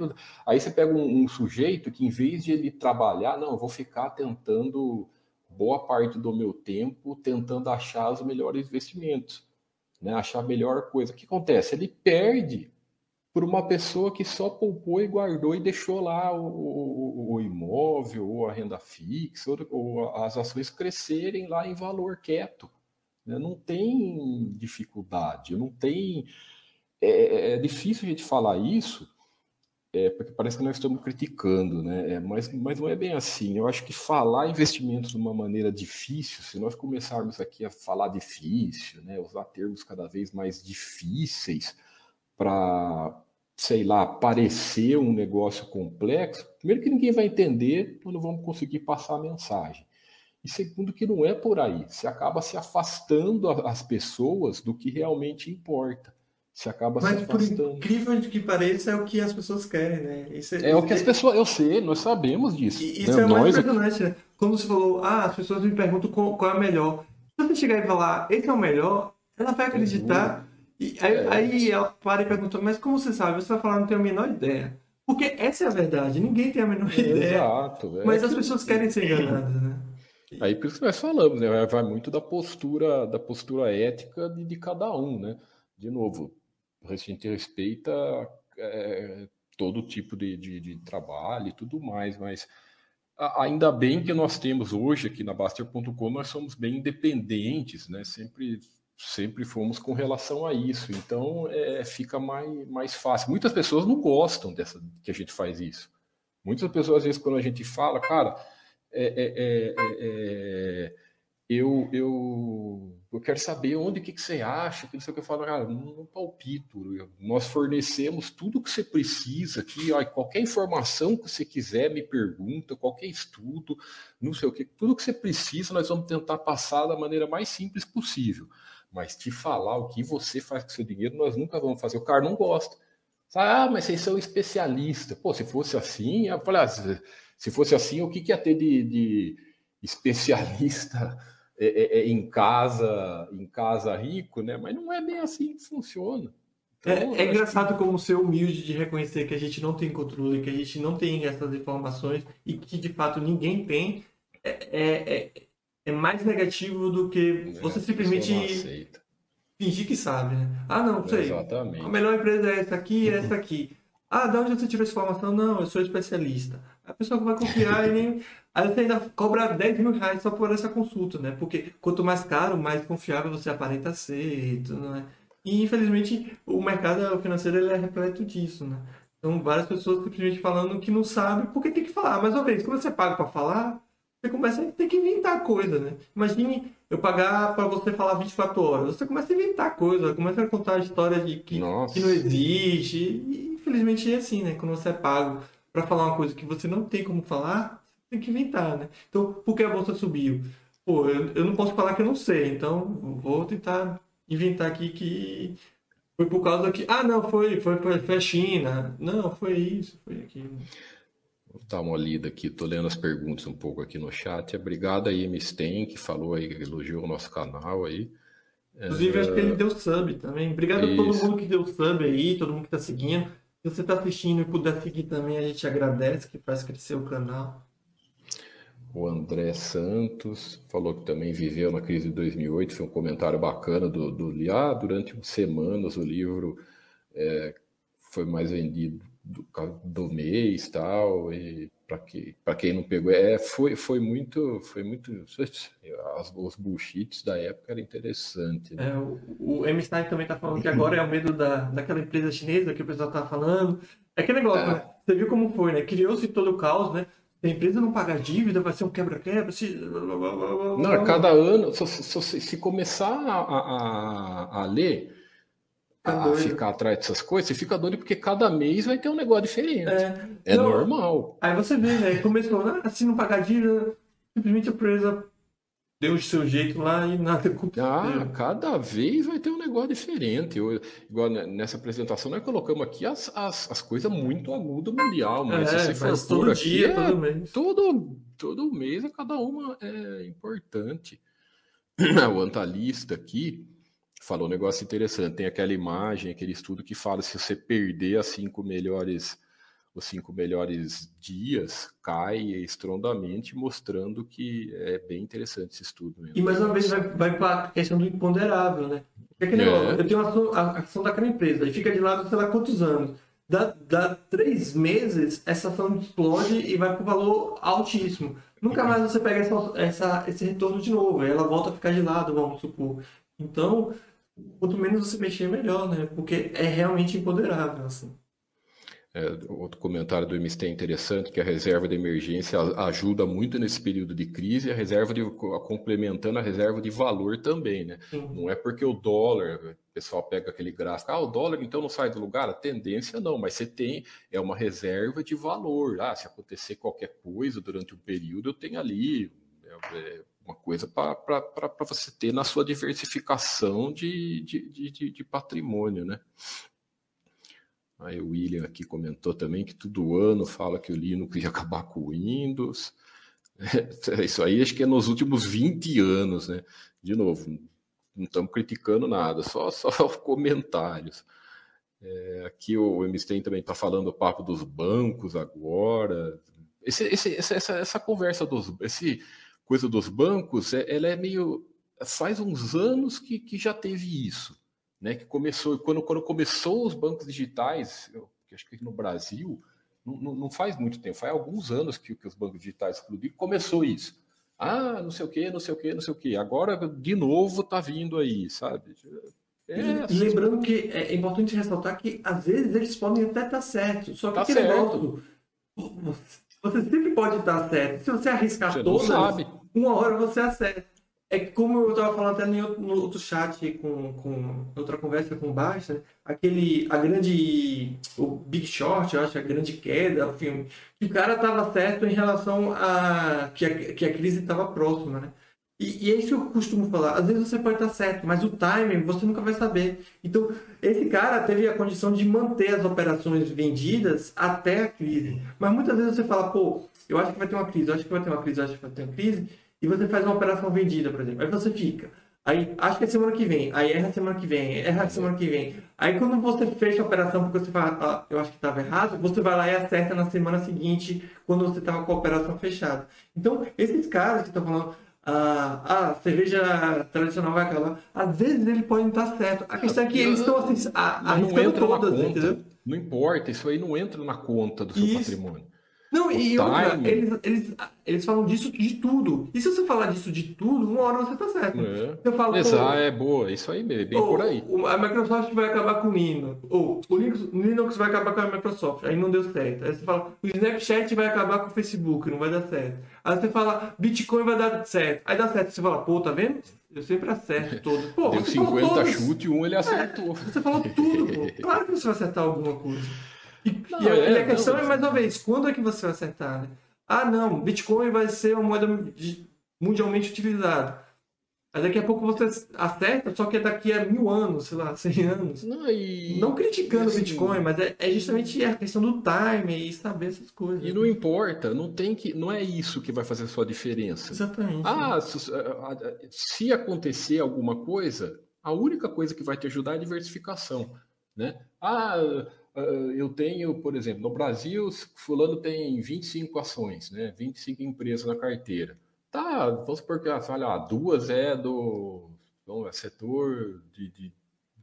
aí você pega um, um sujeito que, em vez de ele trabalhar, não, vou ficar tentando boa parte do meu tempo tentando achar os melhores investimentos, né? achar a melhor coisa. O que acontece? Ele perde por uma pessoa que só poupou e guardou e deixou lá o, o, o imóvel, ou a renda fixa, ou, ou, as ações crescerem lá em valor quieto. Né? Não tem dificuldade, não tem. É, é, é, difícil a gente falar isso, é, porque parece que nós estamos criticando, né? É, mas, mas não é bem assim. Eu acho que falar investimentos de uma maneira difícil, se nós começarmos aqui a falar difícil, né? usar termos cada vez mais difíceis para sei lá, parecer um negócio complexo, primeiro que ninguém vai entender, então não vamos conseguir passar a mensagem. E segundo que não é por aí, você acaba se afastando as pessoas do que realmente importa. Você acaba Mas se afastando. por incrível que pareça, é o que as pessoas querem, né? Isso, é, é o que as pessoas, eu sei, nós sabemos disso. Isso né? é mais impressionante, né? Quando você falou, ah, as pessoas me perguntam qual, qual é o melhor. Se você chegar e falar, esse é o melhor, ela vai acreditar e aí, é. aí ela para e pergunta, mas como você sabe? Você vai falar, não tenho a menor ideia. Porque essa é a verdade, ninguém tem a menor é, ideia. Exato. É mas as pessoas querem ser enganadas, né? Aí por isso que nós falamos, né? Vai muito da postura, da postura ética de, de cada um, né? De novo, a gente respeita é, todo tipo de, de, de, trabalho e tudo mais, mas ainda bem que nós temos hoje aqui na Baster.com, nós somos bem independentes, né? Sempre sempre fomos com relação a isso. Então é, fica mais, mais fácil. Muitas pessoas não gostam dessa que a gente faz isso. Muitas pessoas, às vezes, quando a gente fala, cara, é, é, é, é, é eu, eu, eu quero saber onde que, que você acha, que não sei o que eu falo, cara, não palpito. Nós fornecemos tudo que você precisa aqui, ó, qualquer informação que você quiser, me pergunta, qualquer estudo, não sei o que, tudo que você precisa, nós vamos tentar passar da maneira mais simples possível. Mas te falar o que você faz com seu dinheiro, nós nunca vamos fazer. O cara não gosta. Ah, mas vocês são especialistas. Pô, se fosse assim, eu falei, ah, se fosse assim, o que, que ia ter de, de especialista é, é, é, em casa, em casa rico, né? Mas não é bem assim que funciona. Então, é, é engraçado que... como ser humilde de reconhecer que a gente não tem controle, que a gente não tem essas informações e que de fato ninguém tem. É, é, é é mais negativo do que é, você simplesmente fingir que sabe, né? Ah, não, sei. Exatamente. A melhor empresa é essa aqui, é essa aqui. Ah, de onde você tirou essa informação? Não, eu sou especialista. A pessoa vai confiar e nem. Aí você ainda cobra 10 mil reais só por essa consulta, né? Porque quanto mais caro, mais confiável você aparenta ser, tudo, né? E infelizmente o mercado financeiro ele é repleto disso, né? Então várias pessoas simplesmente falando que não sabe porque tem que falar. Mas uma vez, quando você paga para falar, você começa a ter que inventar coisa, né? Imagine eu pagar para você falar 24 horas. Você começa a inventar coisa, começa a contar história de que, que não existe. E infelizmente é assim, né? Quando você é pago para falar uma coisa que você não tem como falar, você tem que inventar, né? Então, por que a bolsa subiu? Pô, eu, eu não posso falar que eu não sei, então vou tentar inventar aqui que foi por causa que. Ah, não, foi, foi, foi a China. Não, foi isso, foi aquilo. Vou dar uma lida aqui, estou lendo as perguntas um pouco aqui no chat. Obrigado aí, Misten, que falou aí, que elogiou o nosso canal aí. Inclusive, é... acho que ele deu sub também. Obrigado Isso. a todo mundo que deu sub aí, todo mundo que está seguindo. Se você está assistindo e puder seguir também, a gente agradece, que faz crescer o canal. O André Santos falou que também viveu na crise de 2008. Foi um comentário bacana do, do ah, durante semanas o livro é, foi mais vendido do, do mês tal e para que, quem não pegou é foi, foi muito foi muito as, os bullshits da época era interessante né? é, o, o M. Stein também está falando que agora é o medo da, daquela empresa chinesa que o pessoal está falando é aquele negócio é. né? você viu como foi né criou-se todo o caos né a empresa não pagar dívida, vai ser um quebra-quebra. Se... Não, cada ano, se, se, se começar a, a, a ler, a ficar atrás dessas coisas, você fica doido porque cada mês vai ter um negócio diferente. É, é não, normal. Aí você vê, né? Começou, ah, se não pagar dívida, simplesmente a empresa deu o seu jeito lá e nada aconteceu. Ah, cada vez vai ter um negócio diferente. Eu, igual nessa apresentação, nós colocamos aqui as, as, as coisas muito agudas mundial, mas é, se você for todo aqui, dia, é, todo mês. Todo, todo mês, cada uma é importante. o antalista aqui falou um negócio interessante. Tem aquela imagem, aquele estudo que fala se você perder as cinco melhores os cinco melhores dias cai estrondamente, mostrando que é bem interessante esse estudo. Mesmo. E mais uma vez vai, vai para a questão do imponderável, né? É que negócio, é. eu tenho ação, a ação daquela empresa e fica de lado, sei lá quantos anos. Dá, dá três meses, essa ação explode e vai para o valor altíssimo. Nunca mais você pega essa, essa, esse retorno de novo, ela volta a ficar de lado, vamos supor. Então, quanto menos você mexer, melhor, né? Porque é realmente imponderável, assim. É, outro comentário do MST é interessante, que a reserva de emergência ajuda muito nesse período de crise, a reserva de, complementando a reserva de valor também, né? Não é porque o dólar, o pessoal pega aquele gráfico, ah, o dólar então não sai do lugar? A tendência não, mas você tem, é uma reserva de valor. Ah, se acontecer qualquer coisa durante um período, eu tenho ali é, é uma coisa para você ter na sua diversificação de, de, de, de patrimônio, né? Aí o William aqui comentou também que todo ano fala que o Linux ia acabar com o Windows. Isso aí acho que é nos últimos 20 anos, né? De novo, não estamos criticando nada, só, só comentários. É, aqui o MSTEM também está falando o papo dos bancos agora. Esse, esse, essa, essa, conversa dos. Esse coisa dos bancos, é, ela é meio. Faz uns anos que, que já teve isso né, que começou, quando, quando começou os bancos digitais, eu, acho que no Brasil, não, não, faz muito tempo, faz alguns anos que, que os bancos digitais explodiram, começou isso. Ah, não sei o que, não sei o que, não sei o que. Agora, de novo, tá vindo aí, sabe? É, e, assim, lembrando que é importante ressaltar que às vezes eles podem até estar tá certos, só que tá aquele certo. negócio, você sempre pode estar certo. Se você arriscar você todas, uma hora você acerta. É como eu estava falando até no outro chat, com, com outra conversa com o Basta, aquele, a grande, o Big Short, eu acho, a grande queda, o filme, que o cara estava certo em relação a que a, que a crise estava próxima, né? E, e, é isso que eu costumo falar. Às vezes você pode estar certo, mas o timing você nunca vai saber. Então, esse cara teve a condição de manter as operações vendidas até a crise. Mas muitas vezes você fala, pô, eu acho que vai ter uma crise, eu acho que vai ter uma crise, eu acho que vai ter uma crise e você faz uma operação vendida, por exemplo. Aí você fica. Aí acho que é semana que vem. Aí erra semana que vem, erra semana que vem. Aí quando você fecha a operação porque você fala, ah, eu acho que estava errado, você vai lá e acerta na semana seguinte, quando você estava com a operação fechada. Então, esses caras que estão falando, ah, a ah, cerveja tradicional vai acabar, às vezes ele pode estar certo. A questão é que eles estão assim, arriscando todas, entendeu? Não importa, isso aí não entra na conta do seu isso. patrimônio. Não, e outra, eles, eles, eles falam disso de tudo. E se você falar disso de tudo, uma hora você tá certo. É. Eu falo, Exato, é boa, isso aí, bem por aí. A Microsoft vai acabar com o Linux. Ou o Linux, Linux vai acabar com a Microsoft. Aí não deu certo. Aí você fala, o Snapchat vai acabar com o Facebook, não vai dar certo. Aí você fala, Bitcoin vai dar certo. Aí dá certo. Você fala, pô, tá vendo? Eu sempre acerto todos. Pô, Deu 50 chutes e um ele acertou. É, você falou tudo, pô. Claro que você vai acertar alguma coisa. E, não, e, é, a questão não, é, mais uma vez, quando é que você vai acertar? Né? Ah, não, Bitcoin vai ser uma moeda mundialmente utilizada. Mas daqui a pouco você acerta, só que é daqui a mil anos, sei lá, cem anos. Não, e... não criticando o assim, Bitcoin, mas é, é, justamente a questão do time e saber essas coisas. E não importa, não tem que, não é isso que vai fazer sua diferença. Exatamente. Ah, se, se acontecer alguma coisa, a única coisa que vai te ajudar é a diversificação, né? Ah, eu tenho, por exemplo, no Brasil, fulano tem 25 ações, né? 25 empresas na carteira. Tá, vamos supor que, olha, duas é do bom, é setor de, de,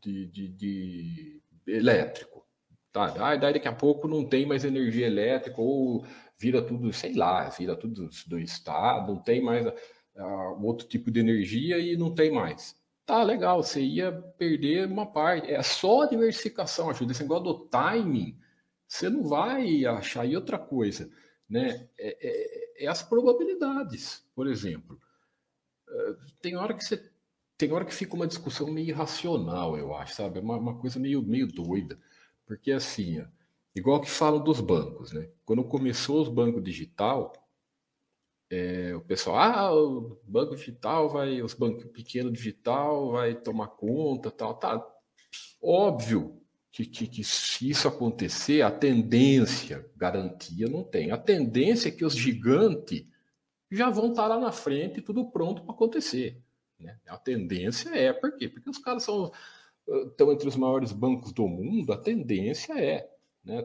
de, de, de elétrico. Tá, daí daqui a pouco não tem mais energia elétrica ou vira tudo, sei lá, vira tudo do Estado, não tem mais uh, outro tipo de energia e não tem mais. Tá legal, você ia perder uma parte. É só a diversificação ajuda. Esse negócio do timing, você não vai achar. E outra coisa, né? É, é, é as probabilidades, por exemplo. Uh, tem hora que você. Tem hora que fica uma discussão meio irracional, eu acho, sabe? Uma, uma coisa meio, meio doida. Porque assim, igual que falam dos bancos, né? Quando começou os bancos digital, é, o pessoal, ah, o banco digital vai, os bancos pequenos digital vai tomar conta, tal, tá. Óbvio que, que, que se isso acontecer, a tendência, garantia não tem. A tendência é que os gigantes já vão estar lá na frente, tudo pronto para acontecer. Né? A tendência é, por quê? Porque os caras são, estão entre os maiores bancos do mundo, a tendência é. Né?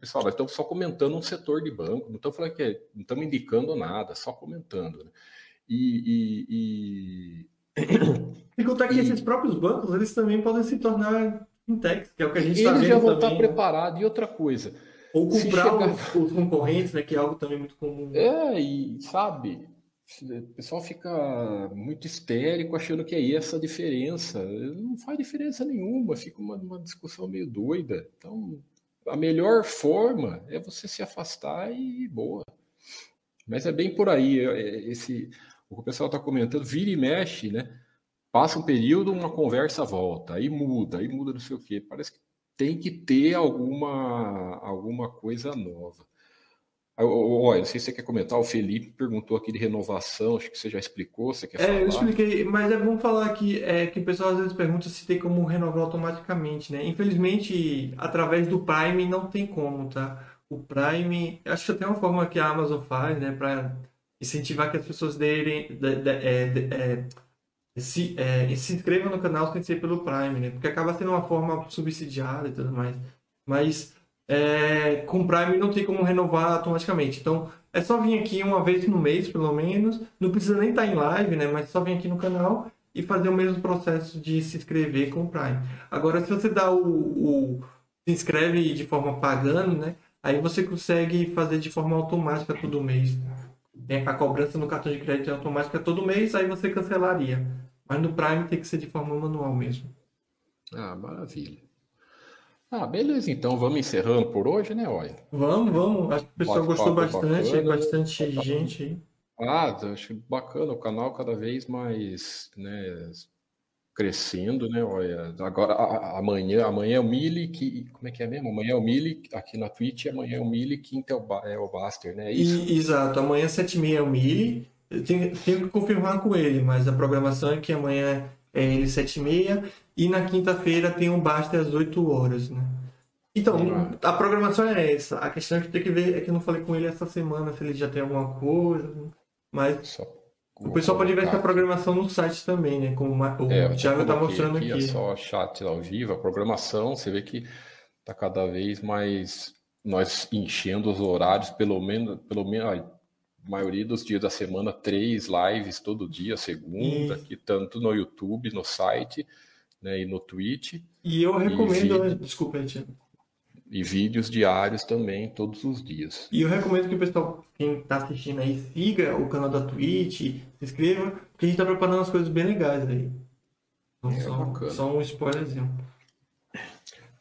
Pessoal, nós estamos só comentando um setor de banco, não estamos falando que é, não estamos indicando nada, só comentando. Né? E, e, e... e contar que e... esses próprios bancos eles também podem se tornar fintechs, que é o que a gente está vendo. Eles já vão também, estar né? preparados. E outra coisa. Ou comprar chegar... os, os, concorrentes, né, que é algo também muito comum. É, e sabe, o pessoal fica muito histérico achando que é essa a diferença. Não faz diferença nenhuma, fica uma, uma discussão meio doida. Então, a melhor forma é você se afastar e boa. Mas é bem por aí. É, é, esse, o que o pessoal está comentando, vira e mexe, né? Passa um período, uma conversa volta, aí muda, aí muda não sei o quê. Parece que tem que ter alguma, alguma coisa nova. Olha, não sei se você quer comentar, o Felipe perguntou aqui de renovação, acho que você já explicou, você quer é, falar? eu expliquei, mas é bom falar aqui é, que o pessoal às vezes pergunta se tem como renovar automaticamente, né? Infelizmente, através do Prime não tem como, tá? O Prime, acho que até uma forma que a Amazon faz, né, para incentivar que as pessoas derem, de, de, é, de, é, se, é, se inscrevam no canal sem ser pelo Prime, né? Porque acaba sendo uma forma subsidiada e tudo mais. Mas é, com Prime não tem como renovar automaticamente. Então, é só vir aqui uma vez no mês, pelo menos. Não precisa nem estar em live, né? Mas só vir aqui no canal e fazer o mesmo processo de se inscrever com o Prime. Agora, se você dá o, o se inscreve de forma pagando, né? Aí você consegue fazer de forma automática todo mês. Né? A cobrança no cartão de crédito é automática todo mês, aí você cancelaria. Mas no Prime tem que ser de forma manual mesmo. Ah, maravilha. Ah, beleza, então vamos encerrando por hoje, né, olha? Vamos, vamos. Acho que o pessoal gostou bastante, bacana. bastante gente aí. Ah, acho bacana o canal cada vez mais, né, crescendo, né, olha. Agora, amanhã, amanhã é o Mili, que, como é que é mesmo? Amanhã é o Mili aqui na Twitch, amanhã é o Mili, quinta é o, é o Baster, né? É isso? E, exato, amanhã às 7h30 é o Mili. Tenho, tenho que confirmar com ele, mas a programação é que amanhã é ele 7h30 e na quinta-feira tem um Basta às 8 horas, né? Então, a programação é essa. A questão é que tem que ver é que eu não falei com ele essa semana se ele já tem alguma coisa. Mas Só o pessoal pode ver essa programação no site também, né? Como o é, Thiago está mostrando aqui. aqui. É só chat ao vivo, a programação, você vê que está cada vez mais nós enchendo os horários, pelo menos, pelo menos a maioria dos dias da semana, três lives todo dia, segunda, e... aqui tanto no YouTube, no site né, e no Twitch. E eu recomendo, e desculpa, Tiago. E vídeos diários também, todos os dias. E eu recomendo que o pessoal, quem está assistindo aí, siga o canal da Twitch, se inscreva, porque a gente está preparando umas coisas bem legais aí. Então, é bacana. só um spoilerzinho.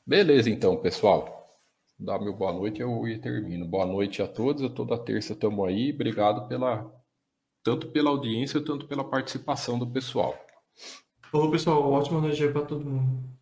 Beleza, então, pessoal. Dá meu boa noite eu termino. Boa noite a todos. Eu toda terça estamos aí. Obrigado pela tanto pela audiência, tanto pela participação do pessoal. Falou, pessoal. Ótima noite para todo mundo.